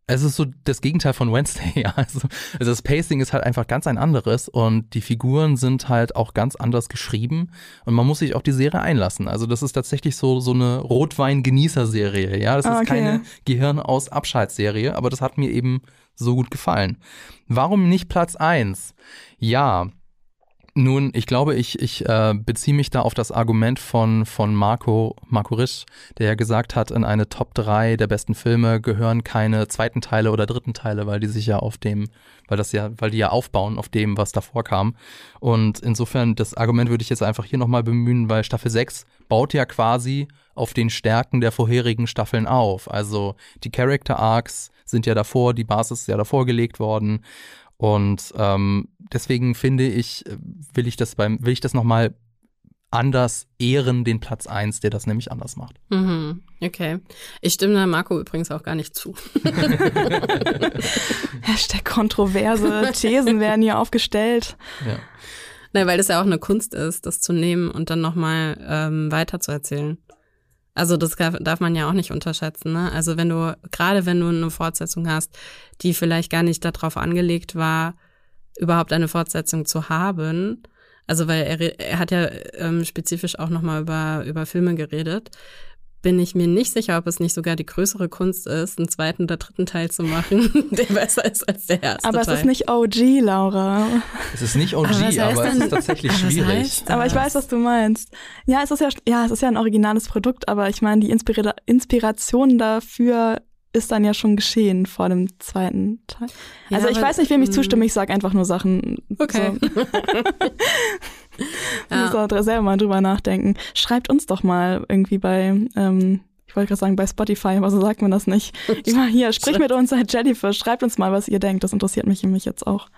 es ist so das Gegenteil von Wednesday, ja. Also, also das Pacing ist halt einfach ganz ein anderes und die Figuren sind halt auch ganz anders geschrieben und man muss sich auf die Serie einlassen. Also das ist tatsächlich so, so eine Rotwein-Genießer-Serie, ja. Das Ah, ist okay. keine Gehirn aus Abschaltserie, aber das hat mir eben so gut gefallen. Warum nicht Platz eins? Ja, nun, ich glaube, ich, ich äh, beziehe mich da auf das Argument von, von Marco, Marco Risch, der ja gesagt hat, in eine Top 3 der besten Filme gehören keine zweiten Teile oder dritten Teile, weil die sich ja auf dem, weil das ja, weil die ja aufbauen auf dem, was davor kam. Und insofern, das Argument würde ich jetzt einfach hier nochmal bemühen, weil Staffel 6 baut ja quasi auf den Stärken der vorherigen Staffeln auf. Also die Character Arcs sind ja davor, die Basis ist ja davor gelegt worden. Und ähm, deswegen finde ich, will ich das beim, will ich das nochmal anders ehren, den Platz 1, der das nämlich anders macht. Mhm. Okay. Ich stimme da Marco übrigens auch gar nicht zu. Hashtag kontroverse Thesen werden hier aufgestellt. Ja. Nein, weil das ja auch eine Kunst ist, das zu nehmen und dann nochmal ähm, weiter zu erzählen. Also das darf, man ja auch nicht unterschätzen. Ne? Also wenn du, gerade wenn du eine Fortsetzung hast, die vielleicht gar nicht darauf angelegt war, überhaupt eine Fortsetzung zu haben. Also weil er, er hat ja ähm, spezifisch auch nochmal über, über Filme geredet. Bin ich mir nicht sicher, ob es nicht sogar die größere Kunst ist, einen zweiten oder dritten Teil zu machen, der besser ist als der erste Aber es Teil. ist nicht OG, Laura. Es ist nicht OG, Aber aber, es ist tatsächlich aber schwierig. Aber ich weiß, was du meinst. Ja, es ist ja, ja, es ist ja ein originales Produkt, aber ich meine, die Inspira Inspiration dafür ist dann ja schon geschehen vor dem zweiten Teil. Ja, also ich aber- weiß nicht, wem ich mm. zustimme, ich sag einfach nur Sachen. Okay. So. Muss da selber mal drüber nachdenken. Schreibt uns doch mal irgendwie bei, ähm, ich wollte gerade sagen bei Spotify, aber so sagt man das nicht. Immer hier, sprich mit uns at Jellyfish, schreibt uns mal, was ihr denkt. Das interessiert mich nämlich jetzt auch.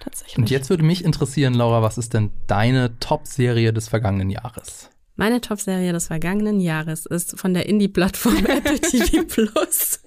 Tatsächlich. Und jetzt würde mich interessieren, Laura, was ist denn deine Top-Serie des vergangenen Jahres? Meine Top-Serie des vergangenen Jahres ist von der Indie-Plattform Apple TV Plus.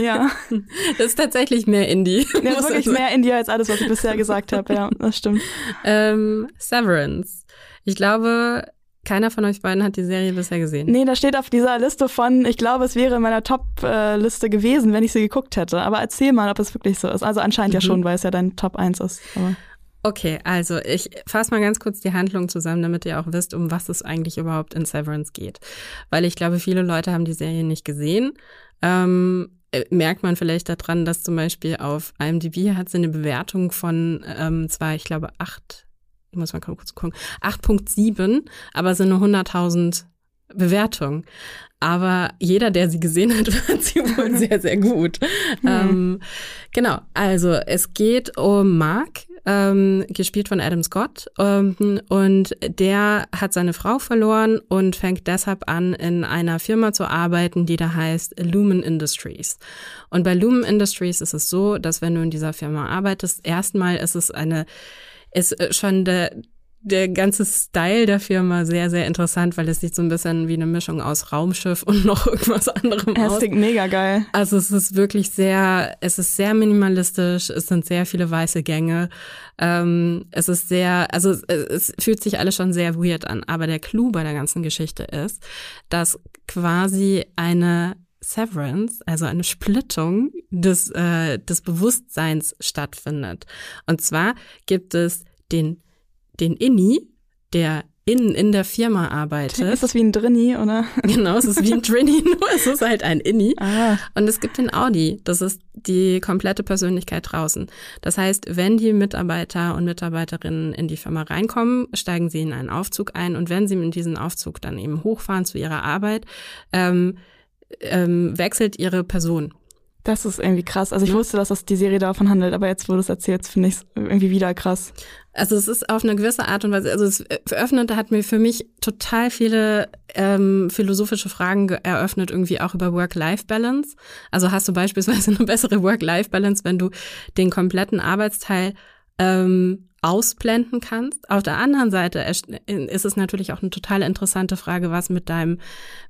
Ja. Das ist tatsächlich mehr Indie. Ja, muss ist wirklich mehr Indie als alles, was ich bisher gesagt habe. Ja, das stimmt. Ähm, Severance. Ich glaube, keiner von euch beiden hat die Serie bisher gesehen. Nee, da steht auf dieser Liste von, ich glaube, es wäre in meiner Top-Liste gewesen, wenn ich sie geguckt hätte. Aber erzähl mal, ob es wirklich so ist. Also anscheinend ja Mhm. schon, weil es ja dein Top 1 ist. Aber Okay, also ich fasse mal ganz kurz die Handlung zusammen, damit ihr auch wisst, um was es eigentlich überhaupt in Severance geht. Weil ich glaube, viele Leute haben die Serie nicht gesehen. Ähm, äh, merkt man vielleicht daran, dass zum Beispiel auf IMDb hat sie eine Bewertung von ähm, zwar, ich glaube, acht, ich muss mal kurz gucken, 8.7, aber sind nur 100.000 Bewertungen. Aber jeder, der sie gesehen hat, fand sie wohl sehr, sehr gut. Ähm, genau, also es geht um Mark, ähm, gespielt von Adam Scott. Ähm, und der hat seine Frau verloren und fängt deshalb an, in einer Firma zu arbeiten, die da heißt Lumen Industries. Und bei Lumen Industries ist es so, dass wenn du in dieser Firma arbeitest, erstmal ist es eine, ist äh, schon der, der ganze Style der Firma sehr, sehr interessant, weil es sieht so ein bisschen wie eine Mischung aus Raumschiff und noch irgendwas anderem es aus. klingt mega geil. Also es ist wirklich sehr, es ist sehr minimalistisch, es sind sehr viele weiße Gänge. Ähm, es ist sehr, also es, es fühlt sich alles schon sehr weird an. Aber der Clou bei der ganzen Geschichte ist, dass quasi eine Severance, also eine Splittung des, äh, des Bewusstseins stattfindet. Und zwar gibt es den, den Inni, der in, in der Firma arbeitet. Ist das wie ein Drinni, oder? Genau, es ist wie ein Trini, nur es ist halt ein Inni. Ah, Und es gibt den Audi, das ist die komplette Persönlichkeit draußen. Das heißt, wenn die Mitarbeiter und Mitarbeiterinnen in die Firma reinkommen, steigen sie in einen Aufzug ein und wenn sie in diesen Aufzug dann eben hochfahren zu ihrer Arbeit, ähm, ähm, wechselt ihre Person. Das ist irgendwie krass. Also ich wusste, dass das die Serie davon handelt, aber jetzt, wo du es erzählst, finde ich es irgendwie wieder krass. Also es ist auf eine gewisse Art und Weise, also es eröffnet, hat mir für mich total viele ähm, philosophische Fragen ge- eröffnet, irgendwie auch über Work-Life-Balance. Also hast du beispielsweise eine bessere Work-Life-Balance, wenn du den kompletten Arbeitsteil ähm, ausblenden kannst. Auf der anderen Seite ist es natürlich auch eine total interessante Frage, was mit deinem,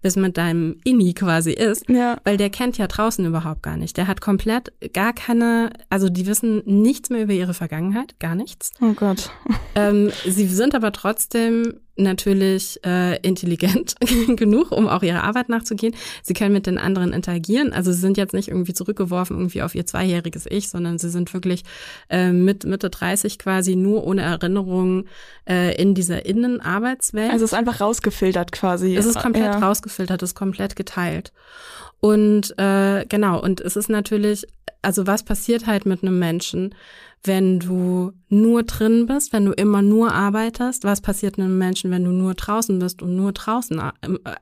was mit deinem Inni quasi ist, Ja. weil der kennt ja draußen überhaupt gar nicht. Der hat komplett gar keine, also die wissen nichts mehr über ihre Vergangenheit, gar nichts. Oh Gott. Ähm, sie sind aber trotzdem natürlich äh, intelligent genug, um auch ihrer Arbeit nachzugehen. Sie können mit den anderen interagieren. Also sie sind jetzt nicht irgendwie zurückgeworfen irgendwie auf ihr zweijähriges Ich, sondern sie sind wirklich äh, mit Mitte 30 quasi nur ohne Erinnerung äh, in dieser Innenarbeitswelt. Also es ist einfach rausgefiltert quasi. Es ist komplett ja. rausgefiltert, es ist komplett geteilt. Und äh, genau, und es ist natürlich, also was passiert halt mit einem Menschen, wenn du nur drin bist, wenn du immer nur arbeitest? Was passiert einem Menschen, wenn du nur draußen bist und nur draußen,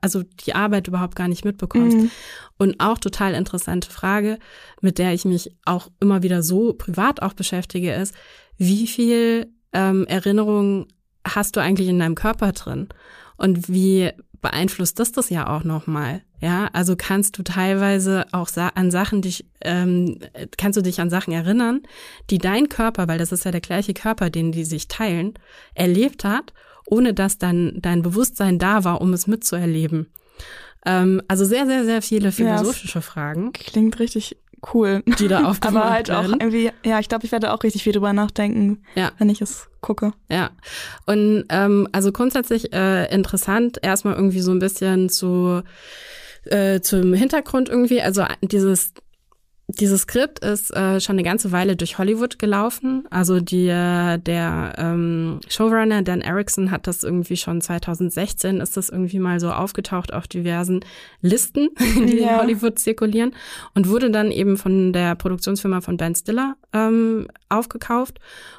also die Arbeit überhaupt gar nicht mitbekommst? Mhm. Und auch total interessante Frage, mit der ich mich auch immer wieder so privat auch beschäftige, ist, wie viel ähm, Erinnerungen hast du eigentlich in deinem Körper drin? Und wie beeinflusst das das ja auch nochmal? Ja, also kannst du teilweise auch sa an Sachen dich, ähm, kannst du dich an Sachen erinnern, die dein Körper, weil das ist ja der gleiche Körper, den die sich teilen, erlebt hat, ohne dass dann dein Bewusstsein da war, um es mitzuerleben. Ähm, also sehr, sehr, sehr viele philosophische Fragen. Klingt richtig cool. Die da aufgemacht Aber halt werden. auch irgendwie, ja, ich glaube, ich werde auch richtig viel drüber nachdenken, Ja. wenn ich es gucke. Ja, und ähm, also grundsätzlich äh, interessant, erstmal irgendwie so ein bisschen zu äh, zum Hintergrund irgendwie. Also dieses dieses Skript ist äh, schon eine ganze Weile durch Hollywood gelaufen. Also die, äh, der ähm, Showrunner Dan Erickson hat das irgendwie schon 2016 ist das irgendwie mal so aufgetaucht auf diversen Listen, die Ja. in Hollywood zirkulieren und wurde dann eben von der Produktionsfirma von Ben Stiller ähm, aufgekauft.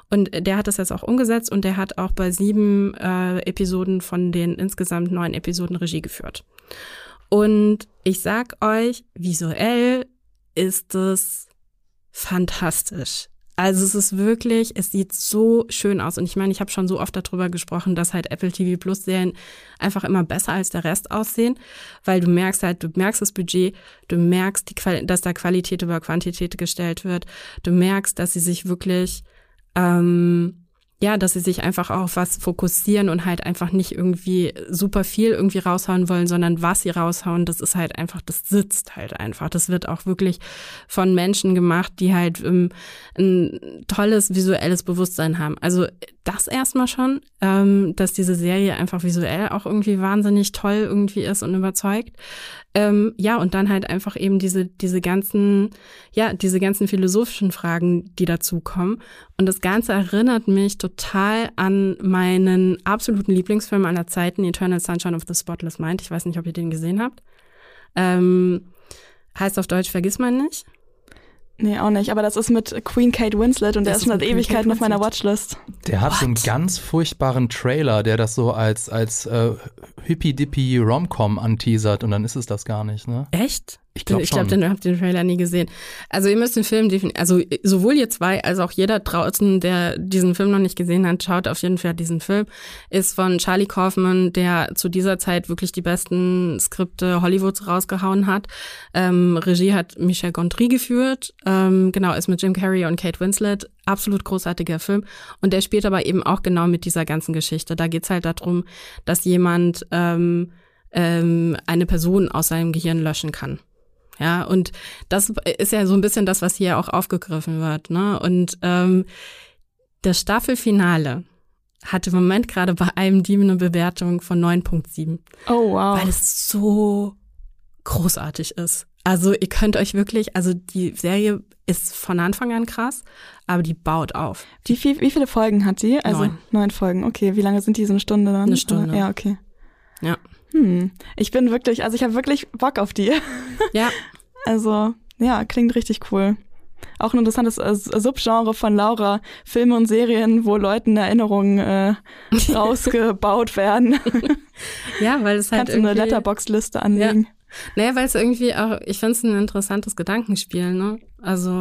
Und der hat das jetzt auch umgesetzt und der hat auch bei sieben äh, Episoden von den insgesamt neun Episoden Regie geführt. Und ich sag euch, visuell ist es fantastisch. Also es ist wirklich, es sieht so schön aus. Und ich meine, ich habe schon so oft darüber gesprochen, dass halt Apple TV Plus Serien einfach immer besser als der Rest aussehen, weil du merkst halt, du merkst das Budget, du merkst, die dass da Qualität über Quantität gestellt wird, du merkst, dass sie sich wirklich ähm, ja, dass sie sich einfach auf was fokussieren und halt einfach nicht irgendwie super viel irgendwie raushauen wollen, sondern was sie raushauen, das ist halt einfach, das sitzt halt einfach. Das wird auch wirklich von Menschen gemacht, die halt ähm, ein tolles visuelles Bewusstsein haben. Also das erstmal schon, ähm, dass diese Serie einfach visuell auch irgendwie wahnsinnig toll irgendwie ist und überzeugt. Ähm, ja, und dann halt einfach eben diese, diese ganzen, ja, diese ganzen philosophischen Fragen, die dazukommen. Und das Ganze erinnert mich total an meinen absoluten Lieblingsfilm aller Zeiten, Eternal Sunshine of the Spotless Mind. Ich weiß nicht, ob ihr den gesehen habt. Ähm, heißt auf Deutsch Vergiss man nicht. Nee, auch nicht. Aber das ist mit Queen Kate Winslet und der Das ist schon ist seit Ewigkeiten auf meiner. Watchlist. Der hat so einen What? ganz furchtbaren Trailer, der das so als, als äh, hippie-dippie Rom-Com anteasert und dann ist es das gar nicht, ne? Echt? Ich glaube ich glaube, den habt den Trailer nie gesehen. Also ihr müsst den Film definitiv, also sowohl ihr zwei als auch jeder draußen, der diesen Film noch nicht gesehen hat, schaut auf jeden Fall diesen Film. Ist von Charlie Kaufman, der zu dieser Zeit wirklich die besten Skripte Hollywoods rausgehauen hat. Ähm, Regie hat Michel Gondry geführt. Ähm, genau, ist mit Jim Carrey und Kate Winslet. Absolut großartiger Film. Und der spielt aber eben auch genau mit dieser ganzen Geschichte. Da geht's halt darum, dass jemand ähm, ähm, eine Person aus seinem Gehirn löschen kann. Ja, und das ist ja so ein bisschen das, was hier auch aufgegriffen wird. Ne? Und ähm, das Staffelfinale hat im Moment gerade bei IMDb eine Bewertung von 9.7, Oh, wow. weil es so großartig ist. Also ihr könnt euch wirklich, also die Serie ist von Anfang an krass, aber die baut auf. Wie, viel, wie viele Folgen hat die? Also Neun. neun Folgen. Okay, wie lange sind die? So eine Stunde dann? Eine Stunde. Ja, okay. Ja. Hm. Ich bin wirklich, also ich habe wirklich Bock auf die. Ja, Also, ja, klingt richtig cool. Auch ein interessantes äh, Subgenre von Laura, Filme und Serien, wo Leuten Erinnerungen äh, rausgebaut werden. ja, weil es halt Kannst du eine irgendwie, Letterbox-Liste anlegen. naja, weil es irgendwie auch, ich finde es ein interessantes Gedankenspiel, ne? Also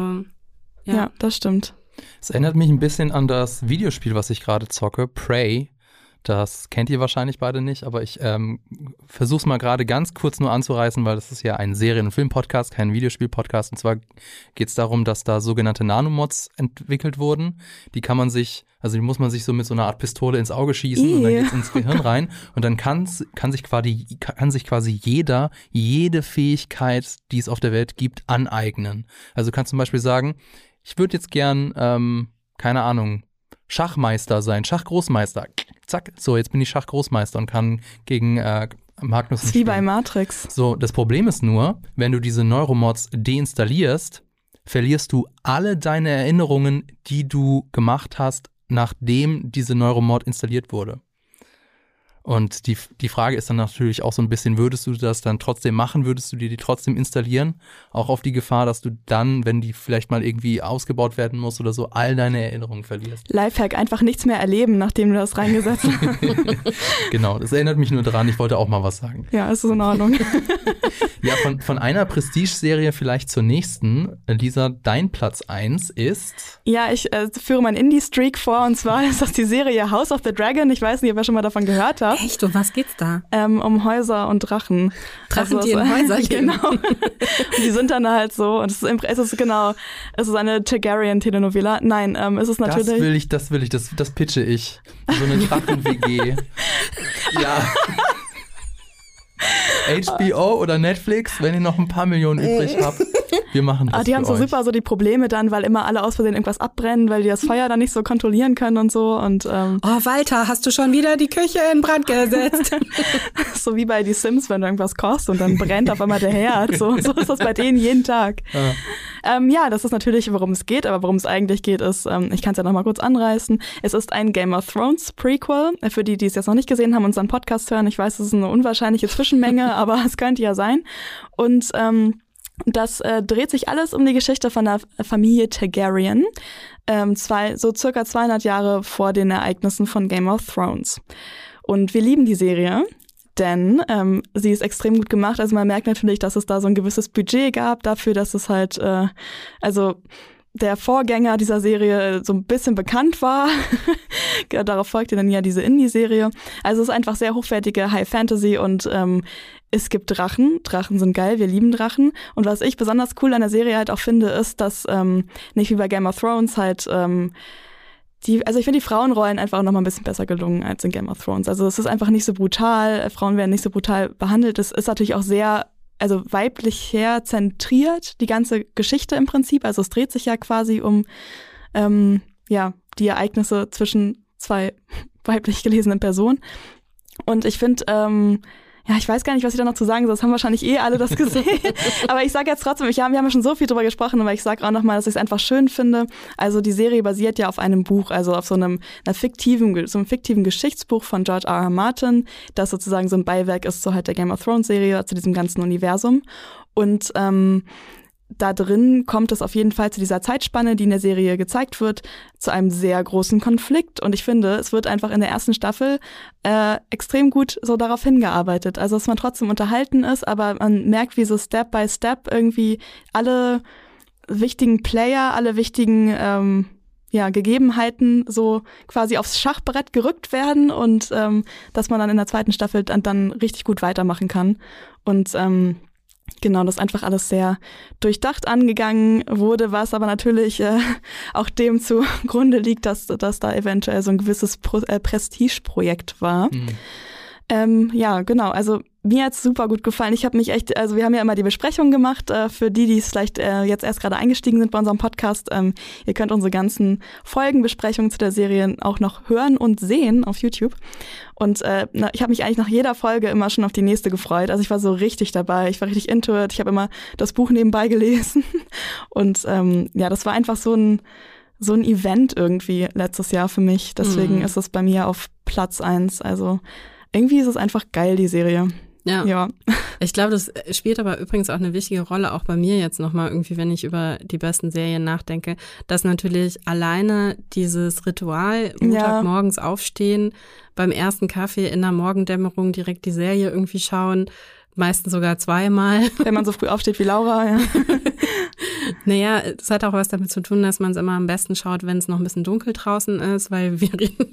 Ja. ja. das stimmt. Es erinnert mich ein bisschen an das Videospiel, was ich gerade zocke, Prey. Das kennt ihr wahrscheinlich beide nicht, aber ich ähm, versuche es mal gerade ganz kurz nur anzureißen, weil das ist ja ein Serien- und Film-Podcast, kein Videospiel-Podcast. Und zwar geht es darum, dass da sogenannte Nanomods entwickelt wurden. Die kann man sich, also die muss man sich so mit so einer Art Pistole ins Auge schießen Ih. und dann geht's ins Gehirn rein. Und dann kann, kann, sich quasi, kann sich quasi jeder jede Fähigkeit, die es auf der Welt gibt, aneignen. Also du kannst zum Beispiel sagen, ich würde jetzt gern, ähm, keine Ahnung, Schachmeister sein, Schachgroßmeister. Zack, so, jetzt bin ich Schachgroßmeister und kann gegen äh, Magnus wie bei. Matrix. So, das Problem ist nur, wenn du diese Neuromods deinstallierst, verlierst du alle deine Erinnerungen, die du gemacht hast, nachdem diese Neuromod installiert wurde. Und die, die Frage ist dann natürlich auch so ein bisschen, würdest du das dann trotzdem machen? Würdest du dir die trotzdem installieren? Auch auf die Gefahr, dass du dann, wenn die vielleicht mal irgendwie ausgebaut werden muss oder so, all deine Erinnerungen verlierst. Lifehack, einfach nichts mehr erleben, nachdem du das reingesetzt hast. genau, das erinnert mich nur daran, ich wollte auch mal was sagen. ja, ist in Ordnung. Ja, von, von einer Prestige-Serie vielleicht zur nächsten. Lisa, dein Platz 1 ist. Ja, ich äh, führe meinen Indie-Streak vor und zwar ist das die Serie House of the Dragon. Ich weiß nicht, ob ihr schon mal davon gehört habt. Echt? Um was geht's da? Ähm, um Häuser und Drachen. Drachen, Also die in Häuser leben. Genau. Und die sind dann halt so, und es ist, im- es ist genau, es ist eine Targaryen-Telenovela. Nein, ähm, es ist Das natürlich. will ich, das will ich, das, das pitche ich. So eine Drachen-WG. ja. HBO oder Netflix, wenn ihr noch ein paar Millionen übrig habt, wir machen das. Ah, die für haben so euch. super so die Probleme dann, weil immer alle aus Versehen irgendwas abbrennen, weil die das Feuer dann nicht so kontrollieren können und so. Und ähm, Oh, Walter, hast du schon wieder die Küche in Brand gesetzt? so wie bei die Sims, wenn du irgendwas kochst und dann brennt auf einmal der Herd. So, so ist das bei denen jeden Tag. Ja. Ähm, ja, das ist natürlich, worum es geht, aber worum es eigentlich geht, ist, ähm, ich kann es ja nochmal kurz anreißen. Es ist ein Game of Thrones Prequel. Für die, die es jetzt noch nicht gesehen haben, unseren Podcast hören. Ich weiß, es ist eine unwahrscheinliche Zwischenmenge, aber es könnte ja sein. Und ähm, das äh, dreht sich alles um die Geschichte von der Familie Targaryen, ähm, zwei, so circa 200 Jahre vor den Ereignissen von Game of Thrones. Und wir lieben die Serie, denn ähm, sie ist extrem gut gemacht. Also man merkt natürlich, dass es da so ein gewisses Budget gab dafür, dass es halt, äh, also der Vorgänger dieser Serie so ein bisschen bekannt war. Darauf folgte dann ja diese Indie-Serie. Also es ist einfach sehr hochwertige High Fantasy und ähm, es gibt Drachen. Drachen sind geil, wir lieben Drachen. Und was ich besonders cool an der Serie halt auch finde, ist, dass ähm, nicht wie bei Game of Thrones halt ähm, die, also ich finde die Frauenrollen einfach noch mal ein bisschen besser gelungen als in Game of Thrones. Also es ist einfach nicht so brutal, äh, Frauen werden nicht so brutal behandelt. Es ist natürlich auch sehr, also weiblich herzentriert, die ganze Geschichte im Prinzip. Also es dreht sich ja quasi um, ähm, ja, die Ereignisse zwischen zwei weiblich gelesenen Personen. Und ich finde, ähm, ja, ich weiß gar nicht, was ich da noch zu sagen soll. Das haben wahrscheinlich eh alle das gesehen. Aber ich sage jetzt trotzdem, ich, ja, wir haben ja schon so viel drüber gesprochen, aber ich sage auch nochmal, dass ich es einfach schön finde. Also die Serie basiert ja auf einem Buch, also auf so einem einer fiktiven, so einem fiktiven Geschichtsbuch von George R. R. Martin, das sozusagen so ein Beiwerk ist zu halt der Game of Thrones Serie, zu diesem ganzen Universum. Und ähm, da drin kommt es auf jeden Fall zu dieser Zeitspanne, die in der Serie gezeigt wird, zu einem sehr großen Konflikt. Und ich finde, es wird einfach in der ersten Staffel äh, extrem gut so darauf hingearbeitet. Also, dass man trotzdem unterhalten ist, aber man merkt, wie so Step by Step irgendwie alle wichtigen Player, alle wichtigen ähm, ja, Gegebenheiten so quasi aufs Schachbrett gerückt werden und ähm, dass man dann in der zweiten Staffel dann, dann richtig gut weitermachen kann. Und ähm, Genau, das einfach alles sehr durchdacht angegangen wurde, was aber natürlich äh, auch dem zugrunde liegt, dass, dass da eventuell so ein gewisses Pro äh, Prestigeprojekt war. Hm. Ähm, ja, genau. Also mir hat's super gut gefallen. Ich habe mich echt, also wir haben ja immer die Besprechung gemacht, äh, für die, die es vielleicht äh, jetzt erst gerade eingestiegen sind bei unserem Podcast. Ähm, ihr könnt unsere ganzen Folgenbesprechungen zu der Serie auch noch hören und sehen auf YouTube. Und äh, ich habe mich eigentlich nach jeder Folge immer schon auf die nächste gefreut. Also ich war so richtig dabei, ich war richtig into it. Ich habe immer das Buch nebenbei gelesen. Und ähm, ja, das war einfach so ein so ein Event irgendwie letztes Jahr für mich. Deswegen Mhm. ist es bei mir auf Platz eins. Also irgendwie ist es einfach geil, die Serie. Ja. Ja. Ich glaube, das spielt aber übrigens auch eine wichtige Rolle, auch bei mir jetzt nochmal irgendwie, wenn ich über die besten Serien nachdenke, dass natürlich alleine dieses Ritual, Montagmorgens aufstehen, beim ersten Kaffee in der Morgendämmerung direkt die Serie irgendwie schauen, meistens sogar zweimal. Wenn man so früh aufsteht wie Laura, ja. Naja, es hat auch was damit zu tun, dass man es immer am besten schaut, wenn es noch ein bisschen dunkel draußen ist, weil wir reden.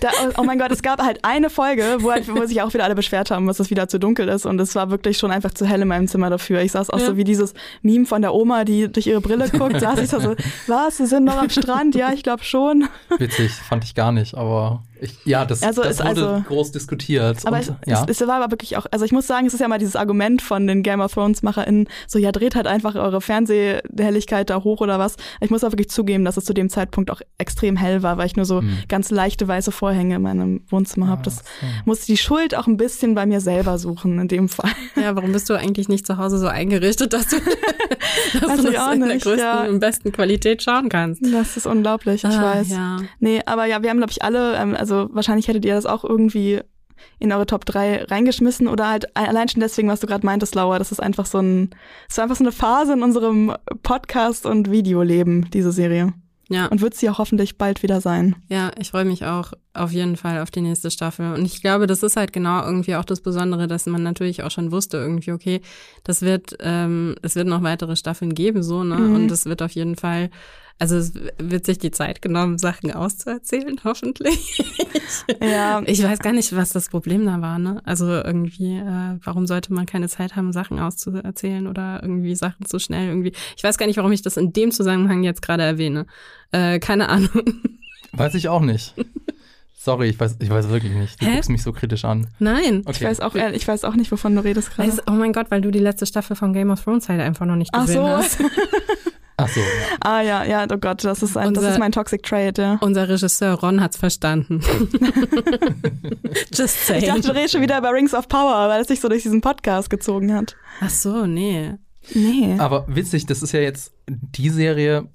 Da, oh mein Gott, es gab halt eine Folge, wo, halt, wo sich auch wieder alle beschwert haben, dass es wieder zu dunkel ist. Und es war wirklich schon einfach zu hell in meinem Zimmer dafür. Ich saß auch ja. so wie dieses Meme von der Oma, die durch ihre Brille guckt, saß ich so, was, Sie sind noch am Strand? Ja, ich glaube schon. Witzig, fand ich gar nicht, aber ich, ja, das, also das wurde also, groß diskutiert. Aber und, es, ja. es, es, war aber wirklich auch, also ich muss sagen, es ist ja mal dieses Argument von den Game of Thrones MacherInnen, so ja, dreht halt einfach eure Fernsehhelligkeit da hoch oder was. Ich muss auch wirklich zugeben, dass es zu dem Zeitpunkt auch extrem hell war, weil ich nur so hm. ganz leichte weiße Vorhänge in meinem Wohnzimmer ah, habe. Das so. musste die Schuld auch ein bisschen bei mir selber suchen in dem Fall. Ja, warum bist du eigentlich nicht zu Hause so eingerichtet, dass du, dass also du das in der größten ja. und besten Qualität schauen kannst? Das ist unglaublich, ich ah, weiß. Ja. Nee, aber ja, wir haben, glaube ich, alle, ähm, also wahrscheinlich hättet ihr das auch irgendwie in eure Top 3 reingeschmissen oder halt allein schon deswegen, was du gerade meintest, Laura, das ist einfach so ein, das ist einfach so eine Phase in unserem Podcast- und Videoleben, diese Serie. Ja. Und wird sie auch hoffentlich bald wieder sein. Ja, ich freue mich auch auf jeden Fall auf die nächste Staffel. Und ich glaube, das ist halt genau irgendwie auch das Besondere, dass man natürlich auch schon wusste, irgendwie, okay, das wird, ähm, es wird noch weitere Staffeln geben, so, ne? Mhm. Und es wird auf jeden Fall also es wird sich die Zeit genommen, Sachen auszuerzählen, hoffentlich. Ja. Ich weiß gar nicht, was das Problem da war, ne? Also irgendwie, äh, warum sollte man keine Zeit haben, Sachen auszuerzählen oder irgendwie Sachen zu schnell irgendwie. Ich weiß gar nicht, warum ich das in dem Zusammenhang jetzt gerade erwähne. Äh, keine Ahnung. Weiß ich auch nicht. Sorry, ich weiß, ich weiß wirklich nicht. Du Hä? guckst mich so kritisch an. Nein. Okay. Ich weiß auch, ich weiß auch nicht, wovon du redest gerade. Oh mein Gott, weil du die letzte Staffel von Game of Thrones halt einfach noch nicht gesehen Ach so. hast. Ach so. Ja. Ah ja, ja, oh Gott, das ist, ein, unser, das ist mein Toxic Trade, ja. Unser Regisseur Ron hat's verstanden. Just saying. Ich dachte, du redest schon wieder über Rings of Power, weil es sich so durch diesen Podcast gezogen hat. Ach so, nee. Nee. Aber witzig, das ist ja jetzt die Serie,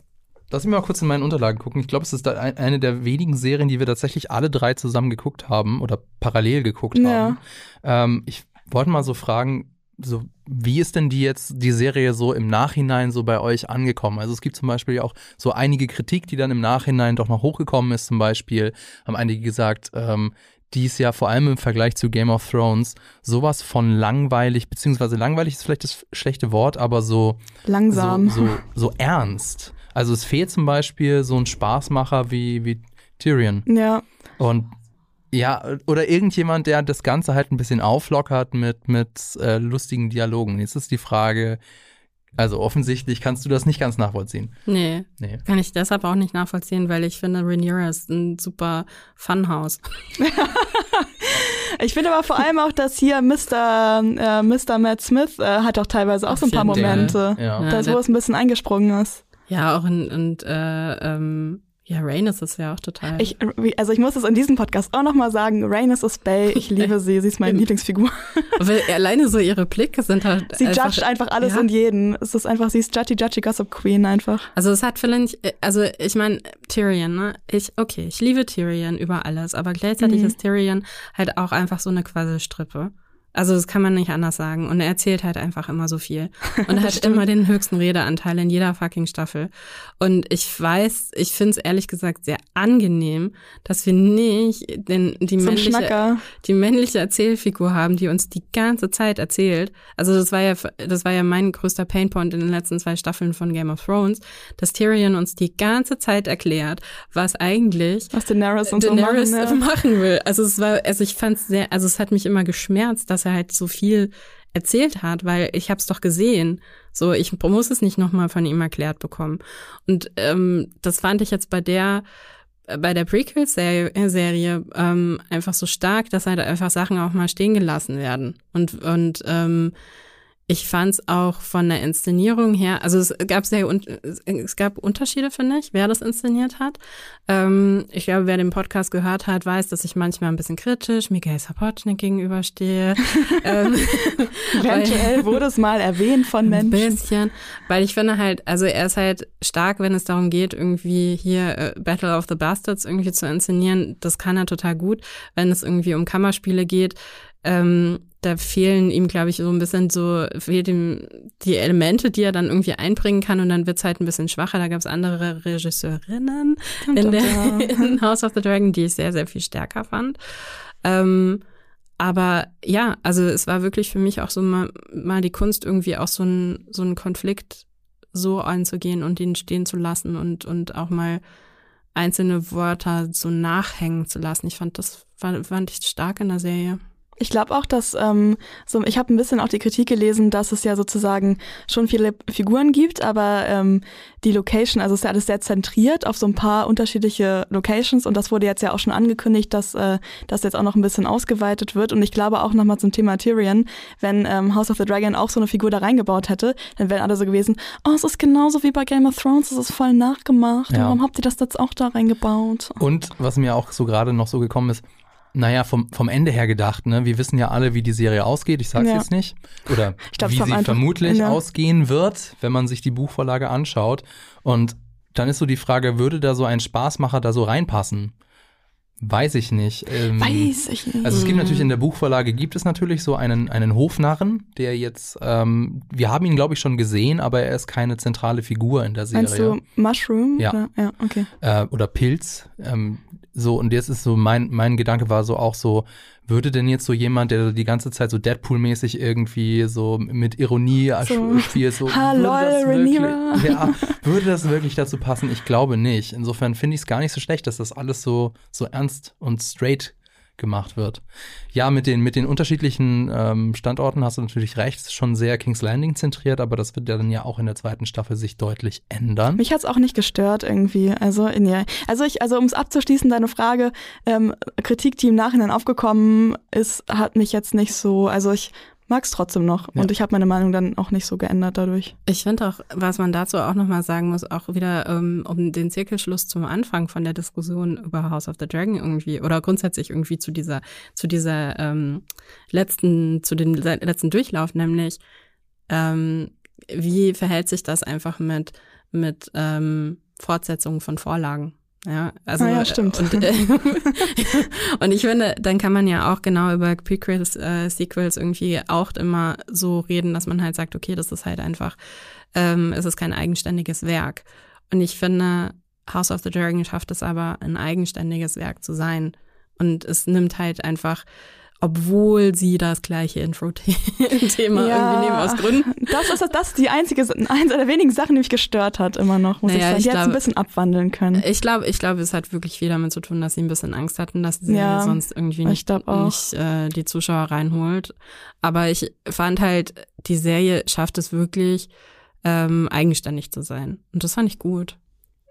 Lass mich mal kurz in meinen Unterlagen gucken. Ich glaube, es ist eine der wenigen Serien, die wir tatsächlich alle drei zusammen geguckt haben oder parallel geguckt ja. haben. Ähm, ich wollte mal so fragen, so, wie ist denn die jetzt, die Serie so im Nachhinein so bei euch angekommen? Also es gibt zum Beispiel auch so einige Kritik, die dann im Nachhinein doch noch hochgekommen ist. Zum Beispiel haben einige gesagt, ähm, die ist ja vor allem im Vergleich zu Game of Thrones sowas von langweilig, beziehungsweise langweilig ist vielleicht das schlechte Wort, aber so langsam, so, so, so ernst. Also es fehlt zum Beispiel so ein Spaßmacher wie, wie Tyrion. Ja. Und ja, oder irgendjemand, der das Ganze halt ein bisschen auflockert mit, mit äh, lustigen Dialogen. Jetzt ist die Frage, also offensichtlich kannst du das nicht ganz nachvollziehen. Nee, nee. Kann ich deshalb auch nicht nachvollziehen, weil ich finde, Rhaenyra ist ein super Funhouse. ich finde aber vor allem auch, dass hier Mr. Äh, Mr. Matt Smith äh, hat auch teilweise auch Auf so ein paar Momente, ja. Ja, wo es ein bisschen eingesprungen ist. Ja, auch in, und äh, ähm, ja, Rhaenys ist ja auch total. Ich, also ich muss es in diesem Podcast auch nochmal sagen, Rhaenys ist Bay, ich liebe sie, sie ist meine Lieblingsfigur. Weil alleine so ihre Blicke sind halt Sie einfach, judgt einfach alles ja. und jeden. Es ist einfach, sie ist Judgy Judgy Gossip Queen einfach. Also es hat vielleicht, also ich meine, Tyrion, ne? Ich, okay, ich liebe Tyrion über alles, aber gleichzeitig mhm. ist Tyrion halt auch einfach so eine Quasselstrippe. Also das kann man nicht anders sagen. Und er erzählt halt einfach immer so viel. Und er hat immer den höchsten Redeanteil in jeder fucking Staffel. Und ich weiß, ich finde es ehrlich gesagt sehr angenehm, dass wir nicht den, die, männliche, die männliche Erzählfigur haben, die uns die ganze Zeit erzählt. Also das war ja, das war ja mein größter Painpoint in den letzten zwei Staffeln von Game of Thrones, dass Tyrion uns die ganze Zeit erklärt, was eigentlich was Daenerys, und Daenerys so machen will. Also es war, also ich fand es sehr, also es hat mich immer geschmerzt, dass er er halt so viel erzählt hat, weil ich habe es doch gesehen. So, ich muss es nicht nochmal von ihm erklärt bekommen. Und ähm, das fand ich jetzt bei der bei der Prequel-Serie ähm, einfach so stark, dass halt einfach Sachen auch mal stehen gelassen werden. Und, und ähm, ich fand es auch von der Inszenierung her, also es gab sehr es gab Unterschiede, finde ich, wer das inszeniert hat. Ähm, ich glaube, wer den Podcast gehört hat, weiß, dass ich manchmal ein bisschen kritisch Michael Sapochnik gegenüberstehe. ähm, Eventuell wurde es mal erwähnt von Menschen. Ein bisschen, weil ich finde halt, also er ist halt stark, wenn es darum geht, irgendwie hier äh, Battle of the Bastards irgendwie zu inszenieren. Das kann er total gut, wenn es irgendwie um Kammerspiele geht. Ähm, da fehlen ihm, glaube ich, so ein bisschen so, fehlt ihm die Elemente, die er dann irgendwie einbringen kann und dann wird's halt ein bisschen schwacher. Da gab es andere Regisseurinnen in, der, in House of the Dragon, die ich sehr, sehr viel stärker fand. Ähm, aber ja, also es war wirklich für mich auch so mal, mal die Kunst, irgendwie auch so ein so ein Konflikt so anzugehen und ihn stehen zu lassen und, und auch mal einzelne Wörter so nachhängen zu lassen. Ich fand das fand ich stark in der Serie. Ich glaube auch, dass ähm, so ich habe ein bisschen auch die Kritik gelesen, dass es ja sozusagen schon viele Figuren gibt, aber ähm, die Location, also es ist ja alles sehr zentriert auf so ein paar unterschiedliche Locations und das wurde jetzt ja auch schon angekündigt, dass äh, das jetzt auch noch ein bisschen ausgeweitet wird und ich glaube auch nochmal zum Thema Tyrion, wenn ähm, House of the Dragon auch so eine Figur da reingebaut hätte, dann wären alle so gewesen, oh, es ist genauso wie bei Game of Thrones, es ist voll nachgemacht, ja. warum habt ihr das jetzt auch da reingebaut? Und was mir auch so gerade noch so gekommen ist, naja, vom, vom Ende her gedacht, ne? Wir wissen ja alle, wie die Serie ausgeht. Ich sag's ja. jetzt nicht. Oder glaub, wie sie einfach, vermutlich ja. ausgehen wird, wenn man sich die Buchvorlage anschaut. Und dann ist so die Frage, würde da so ein Spaßmacher da so reinpassen? Weiß ich nicht. Ähm, Weiß ich nicht. Also es gibt natürlich in der Buchvorlage gibt es natürlich so einen, einen Hofnarren, der jetzt, ähm, wir haben ihn glaube ich schon gesehen, aber er ist keine zentrale Figur in der Serie. Meinst du Mushroom? Ja. Oder? ja okay. Äh, oder Pilz. Ähm, so, und jetzt ist so, mein, mein Gedanke war so auch so, würde denn jetzt so jemand, der die ganze Zeit so Deadpool-mäßig irgendwie so mit Ironie so. spielt, so Hallo, Rhaenyra. Ja, würde das wirklich dazu passen? Ich glaube nicht. Insofern finde ich es gar nicht so schlecht, dass das alles so, so ernst und straight gemacht wird. Ja, mit den, mit den unterschiedlichen ähm, Standorten hast du natürlich recht, schon sehr King's Landing zentriert, aber das wird ja dann ja auch in der zweiten Staffel sich deutlich ändern. Mich hat's auch nicht gestört irgendwie. Also, in also ich, also um es abzuschließen, deine Frage, ähm, Kritik, die im Nachhinein aufgekommen ist, hat mich jetzt nicht so, also ich mag es trotzdem noch. Ja. Und ich habe meine Meinung dann auch nicht so geändert dadurch. Ich finde auch, was man dazu auch nochmal sagen muss, auch wieder ähm, um den Zirkelschluss zum Anfang von der Diskussion über House of the Dragon irgendwie oder grundsätzlich irgendwie zu dieser, zu dieser ähm, letzten, zu dem letzten Durchlauf, nämlich ähm, wie verhält sich das einfach mit, mit ähm, Fortsetzungen von Vorlagen? Ja, also ah ja, stimmt. Und, äh, und ich finde, dann kann man ja auch genau über Prequels, äh, Sequels irgendwie auch immer so reden, dass man halt sagt, okay, das ist halt einfach, ähm, es ist kein eigenständiges Werk. Und ich finde, House of the Dragon schafft es aber, ein eigenständiges Werk zu sein. Und es nimmt halt einfach obwohl sie das gleiche Intro-Thema ja, irgendwie nehmen aus Gründen. Das ist das ist die einzige, eins der wenigen Sachen, die mich gestört hat, immer noch, muss naja, ich sagen. Die hätte ein bisschen abwandeln können. Ich glaube, ich glaube, es hat wirklich viel damit zu tun, dass sie ein bisschen Angst hatten, dass sie ja, sonst irgendwie nicht, nicht äh, die Zuschauer reinholt. Aber ich fand halt, die Serie schafft es wirklich, ähm, eigenständig zu sein. Und das fand ich gut.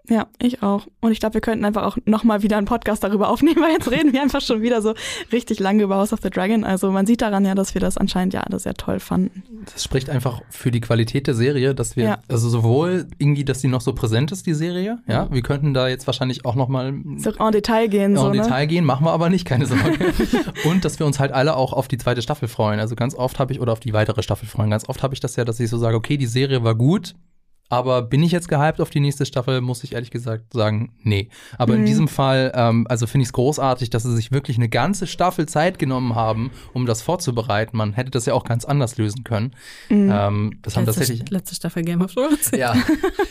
Ja, ich auch. Und ich glaube, wir könnten einfach auch nochmal wieder einen Podcast darüber aufnehmen, weil jetzt reden wir einfach schon wieder so richtig lange über House of the Dragon. Also man sieht daran ja, dass wir das anscheinend ja alle sehr toll fanden. Das spricht einfach für die Qualität der Serie, dass wir, ja. also sowohl irgendwie, dass sie noch so präsent ist, die Serie, ja, wir könnten da jetzt wahrscheinlich auch nochmal so en Detail gehen. En so, ne? Detail gehen, machen wir aber nicht, keine Sorge. Und dass wir uns halt alle auch auf die zweite Staffel freuen. Also ganz oft habe ich, oder auf die weitere Staffel freuen, ganz oft habe ich das ja, dass ich so sage, okay, die Serie war gut, aber bin ich jetzt gehypt auf die nächste Staffel, muss ich ehrlich gesagt sagen, nee. Aber mhm. in diesem Fall, ähm, also finde ich es großartig, dass sie sich wirklich eine ganze Staffel Zeit genommen haben, um das vorzubereiten. Man hätte das ja auch ganz anders lösen können. Mhm. Ähm, das haben letzte, tatsächlich. Letzte Staffel Game of Thrones. Ja.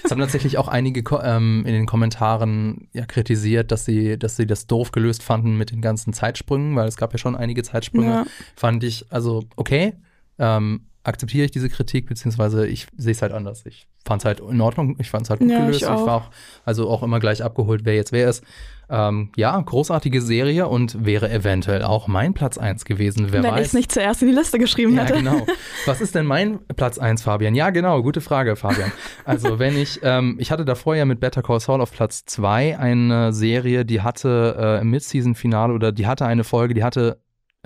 Das haben tatsächlich auch einige ähm, in den Kommentaren ja kritisiert, dass sie, dass sie das doof gelöst fanden mit den ganzen Zeitsprüngen, weil es gab ja schon einige Zeitsprünge. Ja. Fand ich, also okay. Ähm, akzeptiere ich diese Kritik, beziehungsweise ich sehe es halt anders. Ich fand es halt in Ordnung, ich fand es halt gut ja, gelöst. Ich, ich, war auch, also auch immer gleich abgeholt, wer jetzt wer ist. Ähm, ja, großartige Serie und wäre eventuell auch mein Platz 1 gewesen, wer Wenn weiß. Wenn ich es nicht zuerst in die Liste geschrieben ja, hätte. genau. Was ist denn mein Platz 1, Fabian? Ja, genau, gute Frage, Fabian. Also, wenn ich, ähm, ich hatte davor ja mit Better Call Saul auf Platz 2 eine Serie, die hatte äh, im Mid-Season-Finale oder die hatte eine Folge, die hatte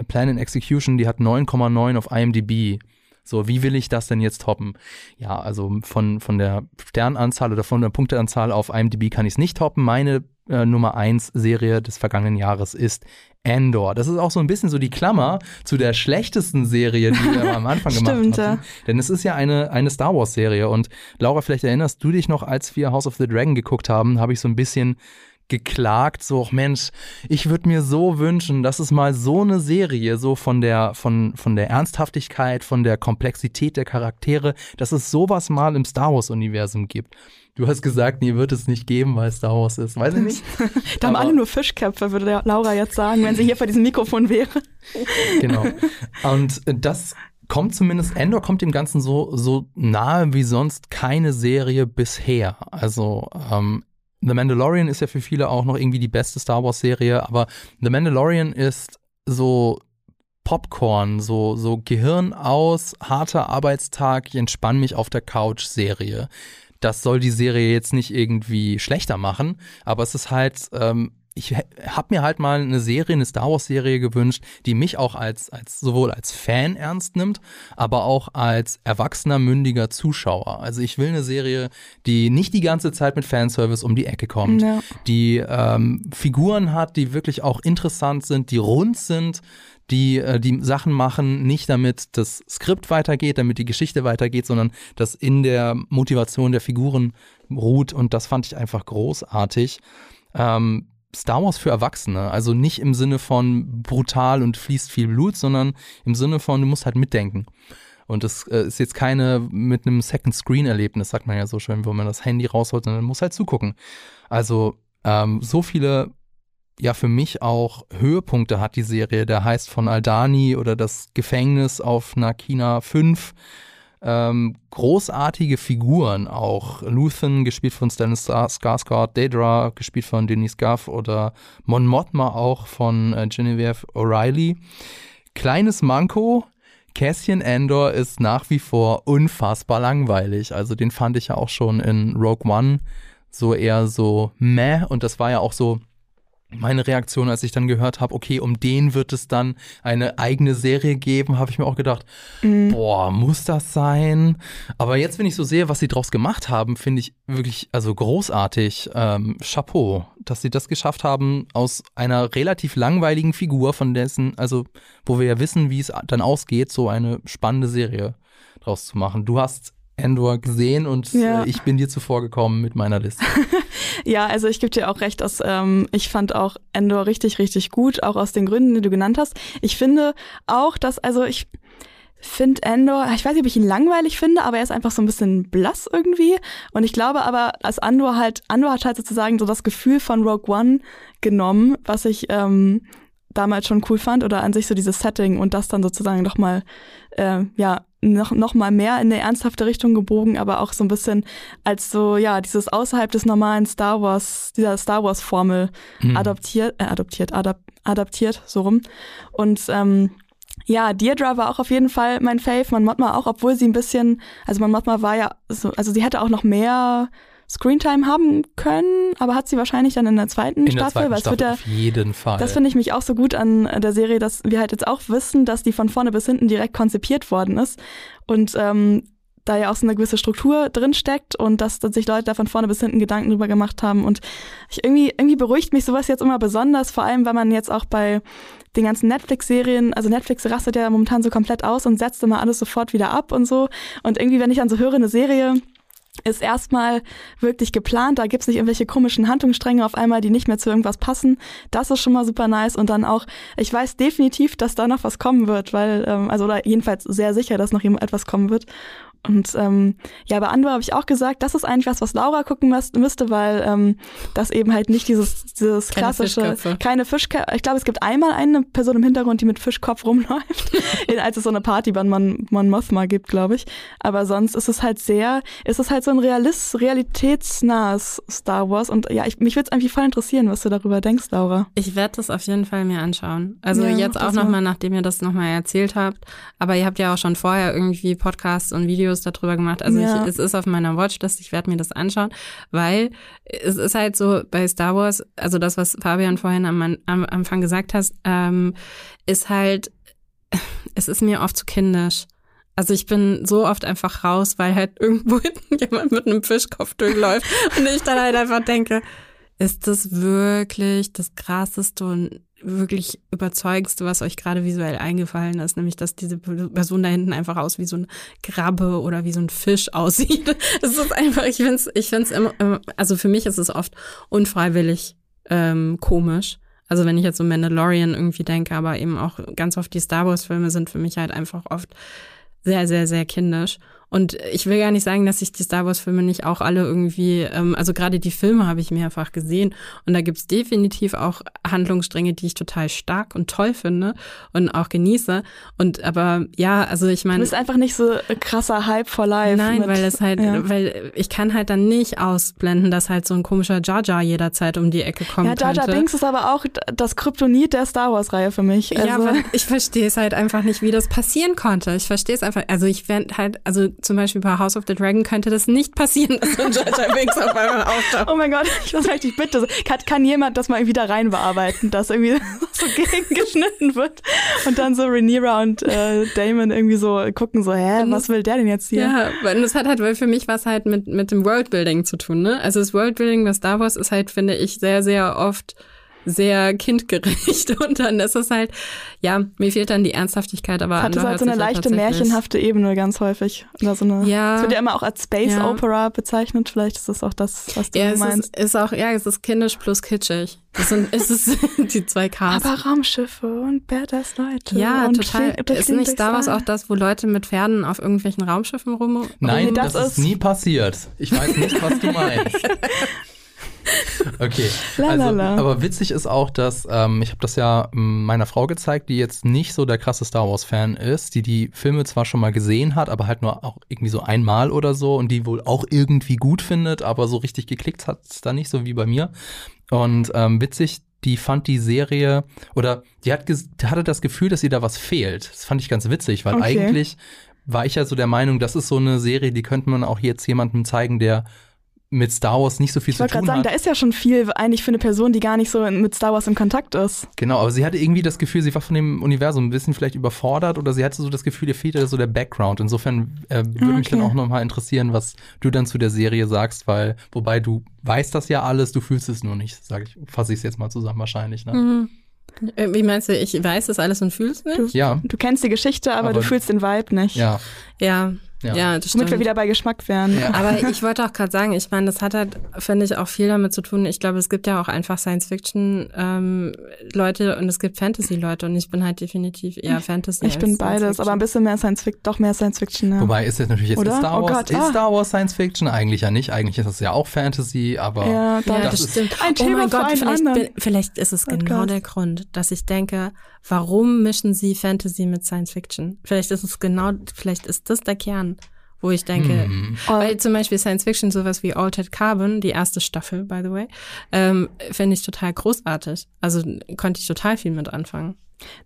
Plan in Execution, die hat 9,9 auf IMDb. So, wie will ich das denn jetzt toppen? Ja, also von, von der Sternanzahl oder von der Punkteanzahl auf IMDb kann ich es nicht toppen. Meine äh, Nummer 1 Serie des vergangenen Jahres ist Andor. Das ist auch so ein bisschen so die Klammer zu der schlechtesten Serie, die wir am Anfang gemacht haben. Ja. Denn es ist ja eine, eine Star Wars Serie und Laura, vielleicht erinnerst du dich noch, als wir House of the Dragon geguckt haben, habe ich so ein bisschen geklagt, so, Mensch, ich würde mir so wünschen, dass es mal so eine Serie, so von der, von, von der Ernsthaftigkeit, von der Komplexität der Charaktere, dass es sowas mal im Star Wars-Universum gibt. Du hast gesagt, nee, wird es nicht geben, weil Star Wars ist. Weiß ich nicht. da haben alle nur Fischköpfe, würde Laura jetzt sagen, wenn sie hier vor diesem Mikrofon wäre. genau. Und das kommt zumindest, Endor kommt dem Ganzen so, so nahe wie sonst keine Serie bisher. Also ähm, The Mandalorian ist ja für viele auch noch irgendwie die beste Star Wars-Serie, aber The Mandalorian ist so Popcorn, so, so Gehirn aus, harter Arbeitstag, ich entspanne mich auf der Couch-Serie. Das soll die Serie jetzt nicht irgendwie schlechter machen, aber es ist halt ähm, ich habe mir halt mal eine Serie, eine Star Wars Serie gewünscht, die mich auch als, als sowohl als Fan ernst nimmt, aber auch als erwachsener, mündiger Zuschauer. Also ich will eine Serie, die nicht die ganze Zeit mit Fanservice um die Ecke kommt, ja. die ähm, Figuren hat, die wirklich auch interessant sind, die rund sind, die äh, die Sachen machen, nicht damit das Skript weitergeht, damit die Geschichte weitergeht, sondern das in der Motivation der Figuren ruht und das fand ich einfach großartig. Ähm, Star Wars für Erwachsene. Also nicht im Sinne von brutal und fließt viel Blut, sondern im Sinne von, du musst halt mitdenken. Und das äh, ist jetzt keine mit einem Second Screen Erlebnis, sagt man ja so schön, wo man das Handy rausholt, sondern muss halt zugucken. Also ähm, so viele, ja für mich auch Höhepunkte hat die Serie. Der heißt von Aldani oder das Gefängnis auf Nakina 5 ähm, großartige Figuren auch. Luthen, gespielt von Stannis Skarsgård, Daedra, gespielt von Denise Guff oder Mon Mothma auch von äh, Genevieve O'Reilly. Kleines Manko, Cassian Andor ist nach wie vor unfassbar langweilig. Also den fand ich ja auch schon in Rogue One so eher so meh und das war ja auch so meine Reaktion, als ich dann gehört habe, okay, um den wird es dann eine eigene Serie geben, habe ich mir auch gedacht, mhm. boah, muss das sein? Aber jetzt, wenn ich so sehe, was sie draus gemacht haben, finde ich wirklich, also großartig. Ähm, Chapeau, dass sie das geschafft haben, aus einer relativ langweiligen Figur, von dessen, also, wo wir ja wissen, wie es dann ausgeht, so eine spannende Serie draus zu machen. Du hast Endor gesehen und ja. äh, ich bin dir zuvor gekommen mit meiner Liste. ja, also ich gebe dir auch recht, dass ähm, ich fand auch Endor richtig, richtig gut, auch aus den Gründen, die du genannt hast. Ich finde auch, dass, also ich finde Endor, ich weiß nicht, ob ich ihn langweilig finde, aber er ist einfach so ein bisschen blass irgendwie. Und ich glaube aber, als Andor halt, Andor hat halt sozusagen so das Gefühl von Rogue One genommen, was ich ähm, damals schon cool fand oder an sich so dieses Setting und das dann sozusagen nochmal, äh, ja, noch, noch mal mehr in eine ernsthafte Richtung gebogen, aber auch so ein bisschen als so, ja, dieses außerhalb des normalen Star Wars, dieser Star Wars Formel mhm. adoptiert, äh, adoptiert, adap adaptiert, so rum. Und ähm, ja, Deirdre war auch auf jeden Fall mein Fave, Mon Mothma auch, obwohl sie ein bisschen, also Mon Mothma war ja, so, also sie hätte auch noch mehr Screentime haben können, aber hat sie wahrscheinlich dann in der zweiten in Staffel. Der zweiten Staffel ja, auf jeden Fall. Das finde ich mich auch so gut an der Serie, dass wir halt jetzt auch wissen, dass die von vorne bis hinten direkt konzipiert worden ist und ähm, da ja auch so eine gewisse Struktur drin steckt und dass, dass sich Leute da von vorne bis hinten Gedanken drüber gemacht haben und ich irgendwie irgendwie beruhigt mich sowas jetzt immer besonders, vor allem weil man jetzt auch bei den ganzen Netflix-Serien, also Netflix rastet ja momentan so komplett aus und setzt immer alles sofort wieder ab und so und irgendwie wenn ich dann so höre eine Serie ist erstmal wirklich geplant. Da gibt's nicht irgendwelche komischen Handlungsstränge auf einmal, die nicht mehr zu irgendwas passen. Das ist schon mal super nice. Und dann auch, ich weiß definitiv, dass da noch was kommen wird, weil, ähm, also oder jedenfalls sehr sicher, dass noch etwas kommen wird. Und ähm, ja, bei Andor habe ich auch gesagt, das ist eigentlich was, was Laura gucken müsste, weil ähm, das eben halt nicht dieses, dieses keine klassische, Fischköpfe. keine Fischköpfe. Ich glaube, es gibt einmal eine Person im Hintergrund, die mit Fischkopf rumläuft, als es so eine Party bei Mon, Mon Mothma gibt, glaube ich. Aber sonst ist es halt sehr, ist es halt so ein Realist, realitätsnahes Star Wars. Und ja, ich, mich würde es eigentlich voll interessieren, was du darüber denkst, Laura. Ich werde das auf jeden Fall mir anschauen. Also ja, jetzt auch nochmal, nachdem ihr das nochmal erzählt habt. Aber ihr habt ja auch schon vorher irgendwie Podcasts und Videos Videos darüber gemacht. Also ja. ich, es ist auf meiner Watchlist, ich werde mir das anschauen, weil es ist halt so bei Star Wars, also das, was Fabian vorhin am, am Anfang gesagt hast, ähm, ist halt, es ist mir oft zu kindisch. Also ich bin so oft einfach raus, weil halt irgendwo jemand mit einem Fischkopf durchläuft und ich dann halt einfach denke, ist das wirklich das krasseste und wirklich überzeugendste, was euch gerade visuell eingefallen ist, nämlich dass diese Person da hinten einfach aus wie so ein Krabbe oder wie so ein Fisch aussieht. Es ist einfach, ich finde es, ich finde es immer, also für mich ist es oft unfreiwillig ähm, komisch. Also wenn ich jetzt so Mandalorian irgendwie denke, aber eben auch ganz oft die Star Wars Filme sind für mich halt einfach oft sehr, sehr, sehr kindisch. Und ich will gar nicht sagen, dass ich die Star Wars-Filme nicht auch alle irgendwie, ähm, also gerade die Filme habe ich mehrfach gesehen und da gibt's definitiv auch Handlungsstränge, die ich total stark und toll finde und auch genieße. Und aber ja, also ich meine. Du bist einfach nicht so krasser Hype for life. Nein, mit, weil es halt, ja. weil ich kann halt dann nicht ausblenden, dass halt so ein komischer Jar Jar jederzeit um die Ecke kommt. Ja, Jar Jar Binks ist aber auch das Kryptonit der Star Wars-Reihe für mich. Also. Ja, aber ich verstehe es halt einfach nicht, wie das passieren konnte. Ich verstehe es einfach. Also ich fände halt, also zum Beispiel bei House of the Dragon könnte das nicht passieren, dass so ein Jar Binks auf einmal auftaucht. Oh mein Gott, ich was möchte ich bitte. Kann, kann jemand das mal irgendwie da rein bearbeiten, dass irgendwie so gegengeschnitten wird und dann so Rhaenyra und äh, Damon irgendwie so gucken so, hä, was will der denn jetzt hier? Ja, weil das hat halt, weil für mich was halt mit, mit dem Worldbuilding zu tun, ne? Also das Worldbuilding bei Star Wars ist halt, finde ich, sehr, sehr oft sehr kindgerecht und dann ist es halt, ja, mir fehlt dann die Ernsthaftigkeit, aber hat es halt so eine leichte märchenhafte Ebene ganz häufig oder so eine. Ja. Es wird ja immer auch als Space ja. Opera bezeichnet. Vielleicht ist das auch das, was du ja, meinst. Ist, ist auch, ja, es ist kindisch plus kitschig. Das sind, es ist die zwei Ks. Aber Raumschiffe und Badass Leute. Ja, total. Ist nicht Star Wars auch das, wo Leute mit Pferden auf irgendwelchen Raumschiffen rum? Nein, das, das ist nie passiert. Ich weiß nicht, was du meinst. Okay. Also, aber witzig ist auch, dass ähm, ich habe das ja meiner Frau gezeigt, die jetzt nicht so der krasse Star Wars Fan ist, die die Filme zwar schon mal gesehen hat, aber halt nur auch irgendwie so einmal oder so und die wohl auch irgendwie gut findet, aber so richtig geklickt hat es da nicht so wie bei mir. Und ähm, witzig, die fand die Serie oder die hat hatte das Gefühl, dass ihr da was fehlt. Das fand ich ganz witzig, weil okay. eigentlich war ich ja so der Meinung, das ist so eine Serie, die könnte man auch jetzt jemandem zeigen, der mit Star Wars nicht so viel ich zu tun sagen, hat. Da ist ja schon viel eigentlich für eine Person, die gar nicht so mit Star Wars in Kontakt ist. Genau, aber sie hatte irgendwie das Gefühl, sie war von dem Universum ein bisschen vielleicht überfordert oder sie hatte so das Gefühl, ihr fehlte so der Background. Insofern äh, würde okay. mich dann auch nochmal interessieren, was du dann zu der Serie sagst, weil, wobei du weißt das ja alles, du fühlst es nur nicht, sage ich, fasse ich es jetzt mal zusammen wahrscheinlich. Ne? Mhm. Äh, wie meinst du, ich weiß das alles und fühl's nicht? Du, ja. Du kennst die Geschichte, aber, aber du fühlst den Vibe nicht. Ja. Ja. Ja, ja das stimmt. Damit wir wieder bei Geschmack wären. Ja. Aber ich wollte auch gerade sagen, ich meine, das hat halt, finde ich, auch viel damit zu tun. Ich glaube, es gibt ja auch einfach Science-Fiction-Leute ähm, und es gibt Fantasy-Leute und ich bin halt definitiv eher Fantasy. Ich bin beides, aber ein bisschen mehr Science-Fiction, doch mehr Science-Fiction. Ja. Wobei ist jetzt natürlich jetzt Oder? Star oh Wars, oh Gott, ist ah. Star Wars Science-Fiction? Eigentlich ja nicht. Eigentlich ist das ja auch Fantasy, aber ja, das, das stimmt. Ein oh mein Gott, vielleicht, bin, vielleicht ist es oh genau Gott. der Grund, dass ich denke, warum mischen sie Fantasy mit Science-Fiction? Vielleicht ist es genau, vielleicht ist das der Kern wo ich denke, hm. weil zum Beispiel Science Fiction, sowas wie Altered Carbon, die erste Staffel, by the way, ähm, finde ich total großartig. Also konnte ich total viel mit anfangen.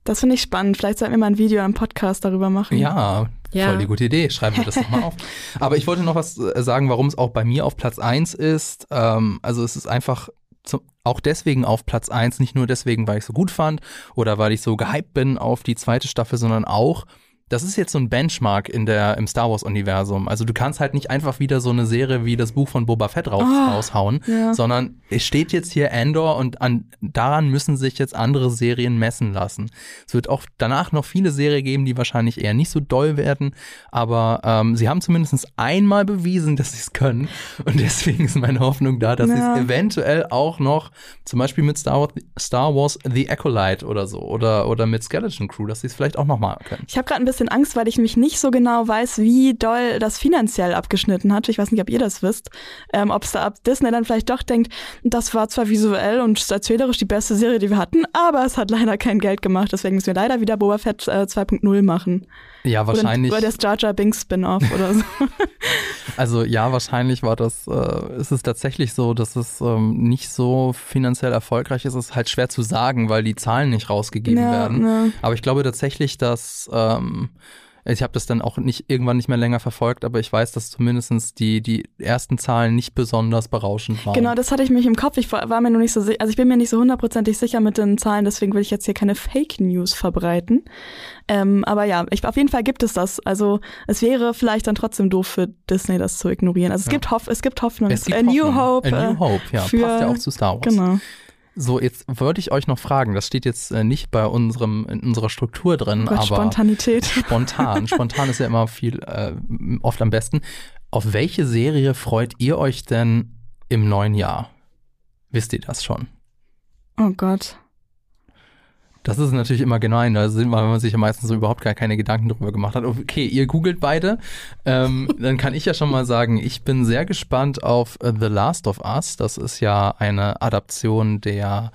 Das finde ich spannend. Vielleicht sollten wir mal ein Video, einen Podcast darüber machen. Ja, ja. voll die gute Idee. Schreiben wir das doch mal auf. Aber ich wollte noch was äh, sagen, warum es auch bei mir auf Platz eins ist. Ähm, also es ist einfach zum, auch deswegen auf Platz eins, nicht nur deswegen, weil ich so gut fand oder weil ich so gehypt bin auf die zweite Staffel, sondern auch, das ist jetzt so ein Benchmark in der, im Star Wars-Universum. Also du kannst halt nicht einfach wieder so eine Serie wie das Buch von Boba Fett raus, oh, raushauen, ja. sondern es steht jetzt hier Andor und an, daran müssen sich jetzt andere Serien messen lassen. Es wird auch danach noch viele Serien geben, die wahrscheinlich eher nicht so doll werden, aber ähm, sie haben zumindest einmal bewiesen, dass sie es können und deswegen ist meine Hoffnung da, dass ja. sie es eventuell auch noch, zum Beispiel mit Star Wars, Star Wars The Acolyte oder so oder, oder mit Skeleton Crew, dass sie es vielleicht auch noch mal können. Ich habe gerade ein bisschen bisschen Angst, weil ich nämlich nicht so genau weiß, wie doll das finanziell abgeschnitten hat. Ich weiß nicht, ob ihr das wisst. Ähm, ob es da ab Disney dann vielleicht doch denkt, das war zwar visuell und erzählerisch die beste Serie, die wir hatten, aber es hat leider kein Geld gemacht. Deswegen müssen wir leider wieder Boba Fett äh, 2.0 machen. Ja, wahrscheinlich. Oder, oder das Jar Jar Binks Spin-off oder so. Also ja, wahrscheinlich war das, äh, ist es tatsächlich so, dass es ähm, nicht so finanziell erfolgreich ist. Es ist halt schwer zu sagen, weil die Zahlen nicht rausgegeben ja, werden. Ja. Aber ich glaube tatsächlich, dass ähm, ich habe das dann auch nicht irgendwann nicht mehr länger verfolgt, aber ich weiß, dass zumindest die, die ersten Zahlen nicht besonders berauschend waren. Genau, das hatte ich mich im Kopf. Ich war, mir noch nicht so sicher, also ich bin mir nicht so hundertprozentig sicher mit den Zahlen, deswegen will ich jetzt hier keine Fake News verbreiten. Ähm, aber ja, ich, auf jeden Fall gibt es das. Also es wäre vielleicht dann trotzdem doof für Disney, das zu ignorieren. Also es ja. gibt Hoff, es gibt Hoffnung. Es gibt A New Hope. A New Hope, ja, für, passt ja auch zu Star Wars. Genau. So, jetzt wollte ich euch noch fragen, das steht jetzt äh, nicht bei unserem, in unserer Struktur drin, Gott, aber Spontanität. Spontan. Spontan ist ja immer viel, äh, oft am besten. Auf welche Serie freut ihr euch denn im neuen Jahr? Wisst ihr das schon? Oh Gott. Das ist natürlich immer gemein, da sind wir, wenn man sich ja meistens so überhaupt gar keine Gedanken drüber gemacht hat. Okay, ihr googelt beide. Ähm, dann kann ich ja schon mal sagen, ich bin sehr gespannt auf uh, The Last of Us. Das ist ja eine Adaption der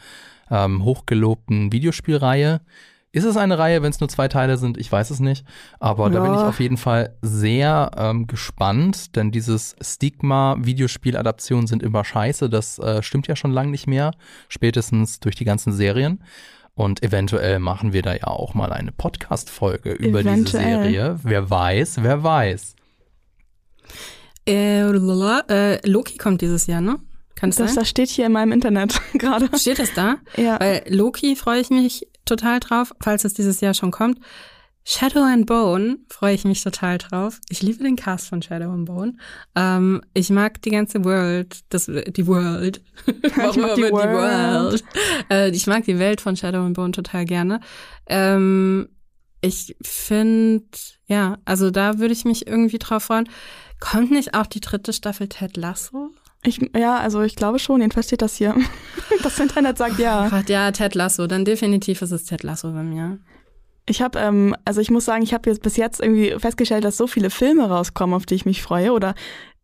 ähm, hochgelobten Videospielreihe. Ist es eine Reihe, wenn es nur zwei Teile sind? Ich weiß es nicht. Aber ja. da bin ich auf jeden Fall sehr ähm, gespannt, denn dieses Stigma, Videospieladaptionen sind immer scheiße. Das äh, stimmt ja schon lange nicht mehr. Spätestens durch die ganzen Serien. Und eventuell machen wir da ja auch mal eine Podcast-Folge über diese Serie. Wer weiß, wer weiß. Äh, äh, Loki kommt dieses Jahr, ne? Kann das, sein? das steht hier in meinem Internet gerade. Steht das da? Ja. Weil Loki freue ich mich total drauf, falls es dieses Jahr schon kommt. Shadow and Bone freue ich mich total drauf. Ich liebe den Cast von Shadow and Bone. Ähm, ich mag die ganze World, das, die World. ich mag die, die World. Äh, ich mag die Welt von Shadow and Bone total gerne. Ähm, ich finde, ja, also da würde ich mich irgendwie drauf freuen. Kommt nicht auch die dritte Staffel Ted Lasso? Ich, ja, also ich glaube schon, jedenfalls steht das hier. Das Internet sagt ja. Ja, Ted Lasso, dann definitiv ist es Ted Lasso bei mir. Ich habe, ähm, also ich muss sagen, ich habe jetzt bis jetzt irgendwie festgestellt, dass so viele Filme rauskommen, auf die ich mich freue oder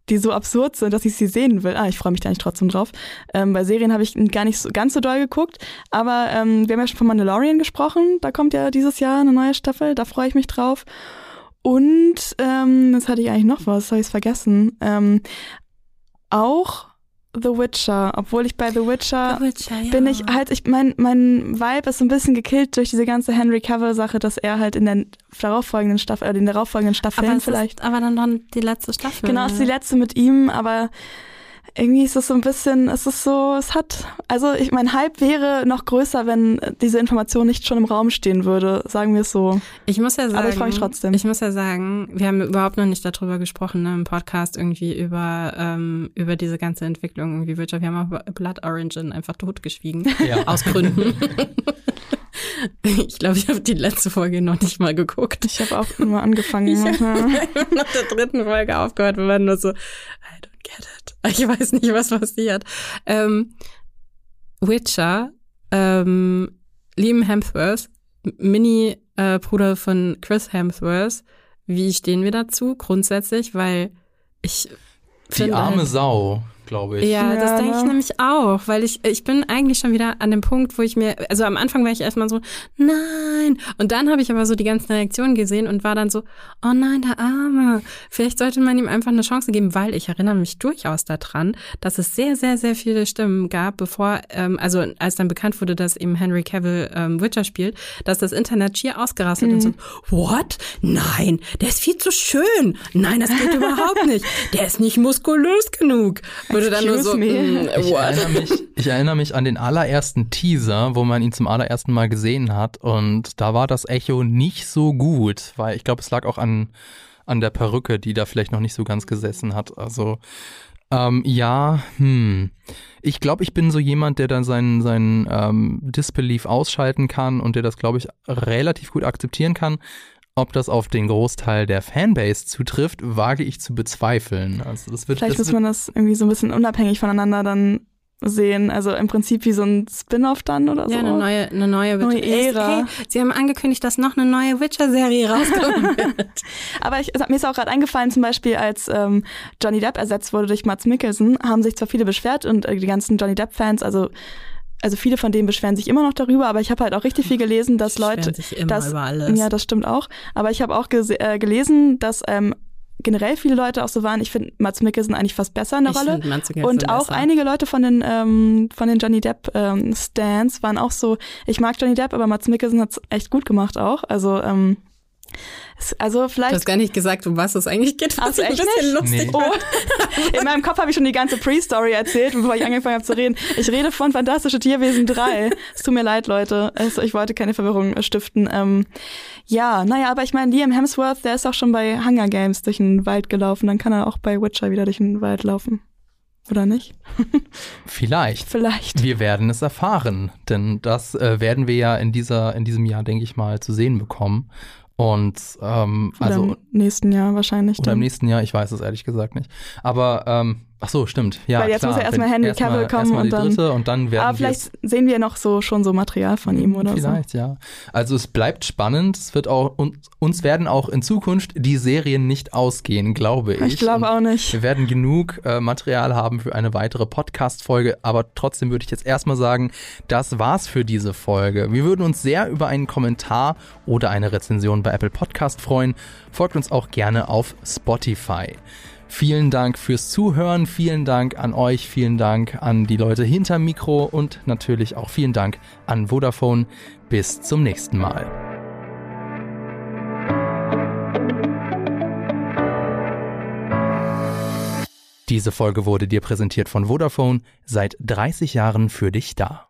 die so absurd sind, dass ich sie sehen will. Ah, ich freue mich da nicht trotzdem drauf. Ähm, bei Serien habe ich gar nicht so, ganz so doll geguckt, aber ähm, wir haben ja schon von Mandalorian gesprochen. Da kommt ja dieses Jahr eine neue Staffel, da freue ich mich drauf. Und ähm, jetzt hatte ich eigentlich noch was, habe ich vergessen. Ähm, auch The Witcher, obwohl ich bei The Witcher, The Witcher ja. bin ich halt, ich mein, mein Vibe ist so ein bisschen gekillt durch diese ganze Henry Cavill Sache, dass er halt in der darauffolgenden Staffel, äh, in der darauffolgenden Staffeln vielleicht. Ist, aber dann noch die letzte Staffel. Genau, ist die letzte mit ihm, aber irgendwie ist es so ein bisschen, es ist so, es hat, also ich mein Hype wäre noch größer, wenn diese Information nicht schon im Raum stehen würde, sagen wir es so. Ich muss ja sagen, aber ich freue mich trotzdem. Ich muss ja sagen, wir haben überhaupt noch nicht darüber gesprochen ne, im Podcast irgendwie über ähm, über diese ganze Entwicklung irgendwie Wirtschaft. Wir haben auch Blood Origin einfach totgeschwiegen ja. aus Gründen. Ich glaube, ich habe die letzte Folge noch nicht mal geguckt. Ich habe auch nur angefangen. ich habe nach der dritten Folge aufgehört. Wir waren nur so, I don't get it. Ich weiß nicht, was passiert. Ähm, Witcher, ähm, Liam Hemsworth, Mini-Bruder äh, von Chris Hemsworth. Wie stehen wir dazu? Grundsätzlich, weil ich. Die arme halt, Sau glaube ich. Ja, das denke ich ne? nämlich auch, weil ich, ich bin eigentlich schon wieder an dem Punkt, wo ich mir, also am Anfang war ich erstmal so, nein. Und dann habe ich aber so die ganzen Reaktionen gesehen und war dann so, oh nein, der Arme. Vielleicht sollte man ihm einfach eine Chance geben, weil ich erinnere mich durchaus daran, dass es sehr, sehr, sehr viele Stimmen gab, bevor, ähm, also als dann bekannt wurde, dass eben Henry Cavill ähm, Witcher spielt, dass das Internet schier ausgerastet mhm. und so, what? Nein, der ist viel zu schön. Nein, das geht überhaupt nicht. Der ist nicht muskulös genug würde dann nur so, mm, ich, erinnere mich, ich erinnere mich an den allerersten Teaser, wo man ihn zum allerersten Mal gesehen hat und da war das Echo nicht so gut, weil ich glaube, es lag auch an, an der Perücke, die da vielleicht noch nicht so ganz gesessen hat. Also ähm, ja, hm. Ich glaube, ich bin so jemand, der dann seinen, seinen ähm, Disbelief ausschalten kann und der das, glaube ich, relativ gut akzeptieren kann. Ob das auf den Großteil der Fanbase zutrifft, wage ich zu bezweifeln. Also das wird, Vielleicht das muss man das irgendwie so ein bisschen unabhängig voneinander dann sehen. Also im Prinzip wie so ein Spin-off dann oder ja, so. Ja, eine neue, eine neue, neue Ära. Hey, sie haben angekündigt, dass noch eine neue Witcher-Serie rauskommen wird. Aber ich, mir ist auch gerade eingefallen, zum Beispiel als ähm, Johnny Depp ersetzt wurde durch Mats Mikkelsen, haben sich zwar viele beschwert und äh, die ganzen Johnny Depp-Fans, also also viele von denen beschweren sich immer noch darüber, aber ich habe halt auch richtig viel gelesen, dass Leute, sich immer dass, über alles. ja, das stimmt auch. Aber ich habe auch äh, gelesen, dass ähm, generell viele Leute auch so waren. Ich finde Mats Mikkelsen eigentlich fast besser in der ich Rolle. Und auch besser. einige Leute von den ähm, von den Johnny Depp ähm, Stans waren auch so. Ich mag Johnny Depp, aber Mats Mikkelsen hat's echt gut gemacht auch. Also ähm, also vielleicht. Du hast gar nicht gesagt, um was es eigentlich geht. Was ein bisschen nicht? lustig. Nee. Oh. In meinem Kopf habe ich schon die ganze Pre-Story erzählt, bevor ich angefangen habe zu reden. Ich rede von Fantastische Tierwesen 3. Es tut mir leid, Leute. Also ich wollte keine Verwirrung stiften. Ähm, ja, naja, aber ich meine, Liam Hemsworth, der ist auch schon bei Hunger Games durch den Wald gelaufen. Dann kann er auch bei Witcher wieder durch den Wald laufen. Oder nicht? Vielleicht. Vielleicht. Wir werden es erfahren, denn das äh, werden wir ja in dieser, in diesem Jahr, denke ich mal, zu sehen bekommen. Und ähm, oder also im nächsten Jahr wahrscheinlich. Oder dann. im nächsten Jahr, ich weiß es ehrlich gesagt nicht. Aber ähm, Ach so, stimmt. Ja, Weil jetzt klar. muss ja erstmal Henry Cavill kommen erstmal und dann- dritte und dann werden Aber vielleicht sehen wir noch so schon so Material von ihm oder so. Vielleicht, ja. Also es bleibt spannend. Es wird auch uns, uns werden auch in Zukunft die Serien nicht ausgehen, glaube ich. Ich glaube auch nicht. Wir werden genug äh, Material haben für eine weitere Podcast-Folge, aber trotzdem würde ich jetzt erstmal sagen, das war's für diese Folge. Wir würden uns sehr über einen Kommentar oder eine Rezension bei Apple Podcast freuen. Folgt uns auch gerne auf Spotify. Vielen Dank fürs Zuhören, vielen Dank an euch, vielen Dank an die Leute hinter Mikro und natürlich auch vielen Dank an Vodafone. Bis zum nächsten Mal. Diese Folge wurde dir präsentiert von Vodafone, seit 30 Jahren für dich da.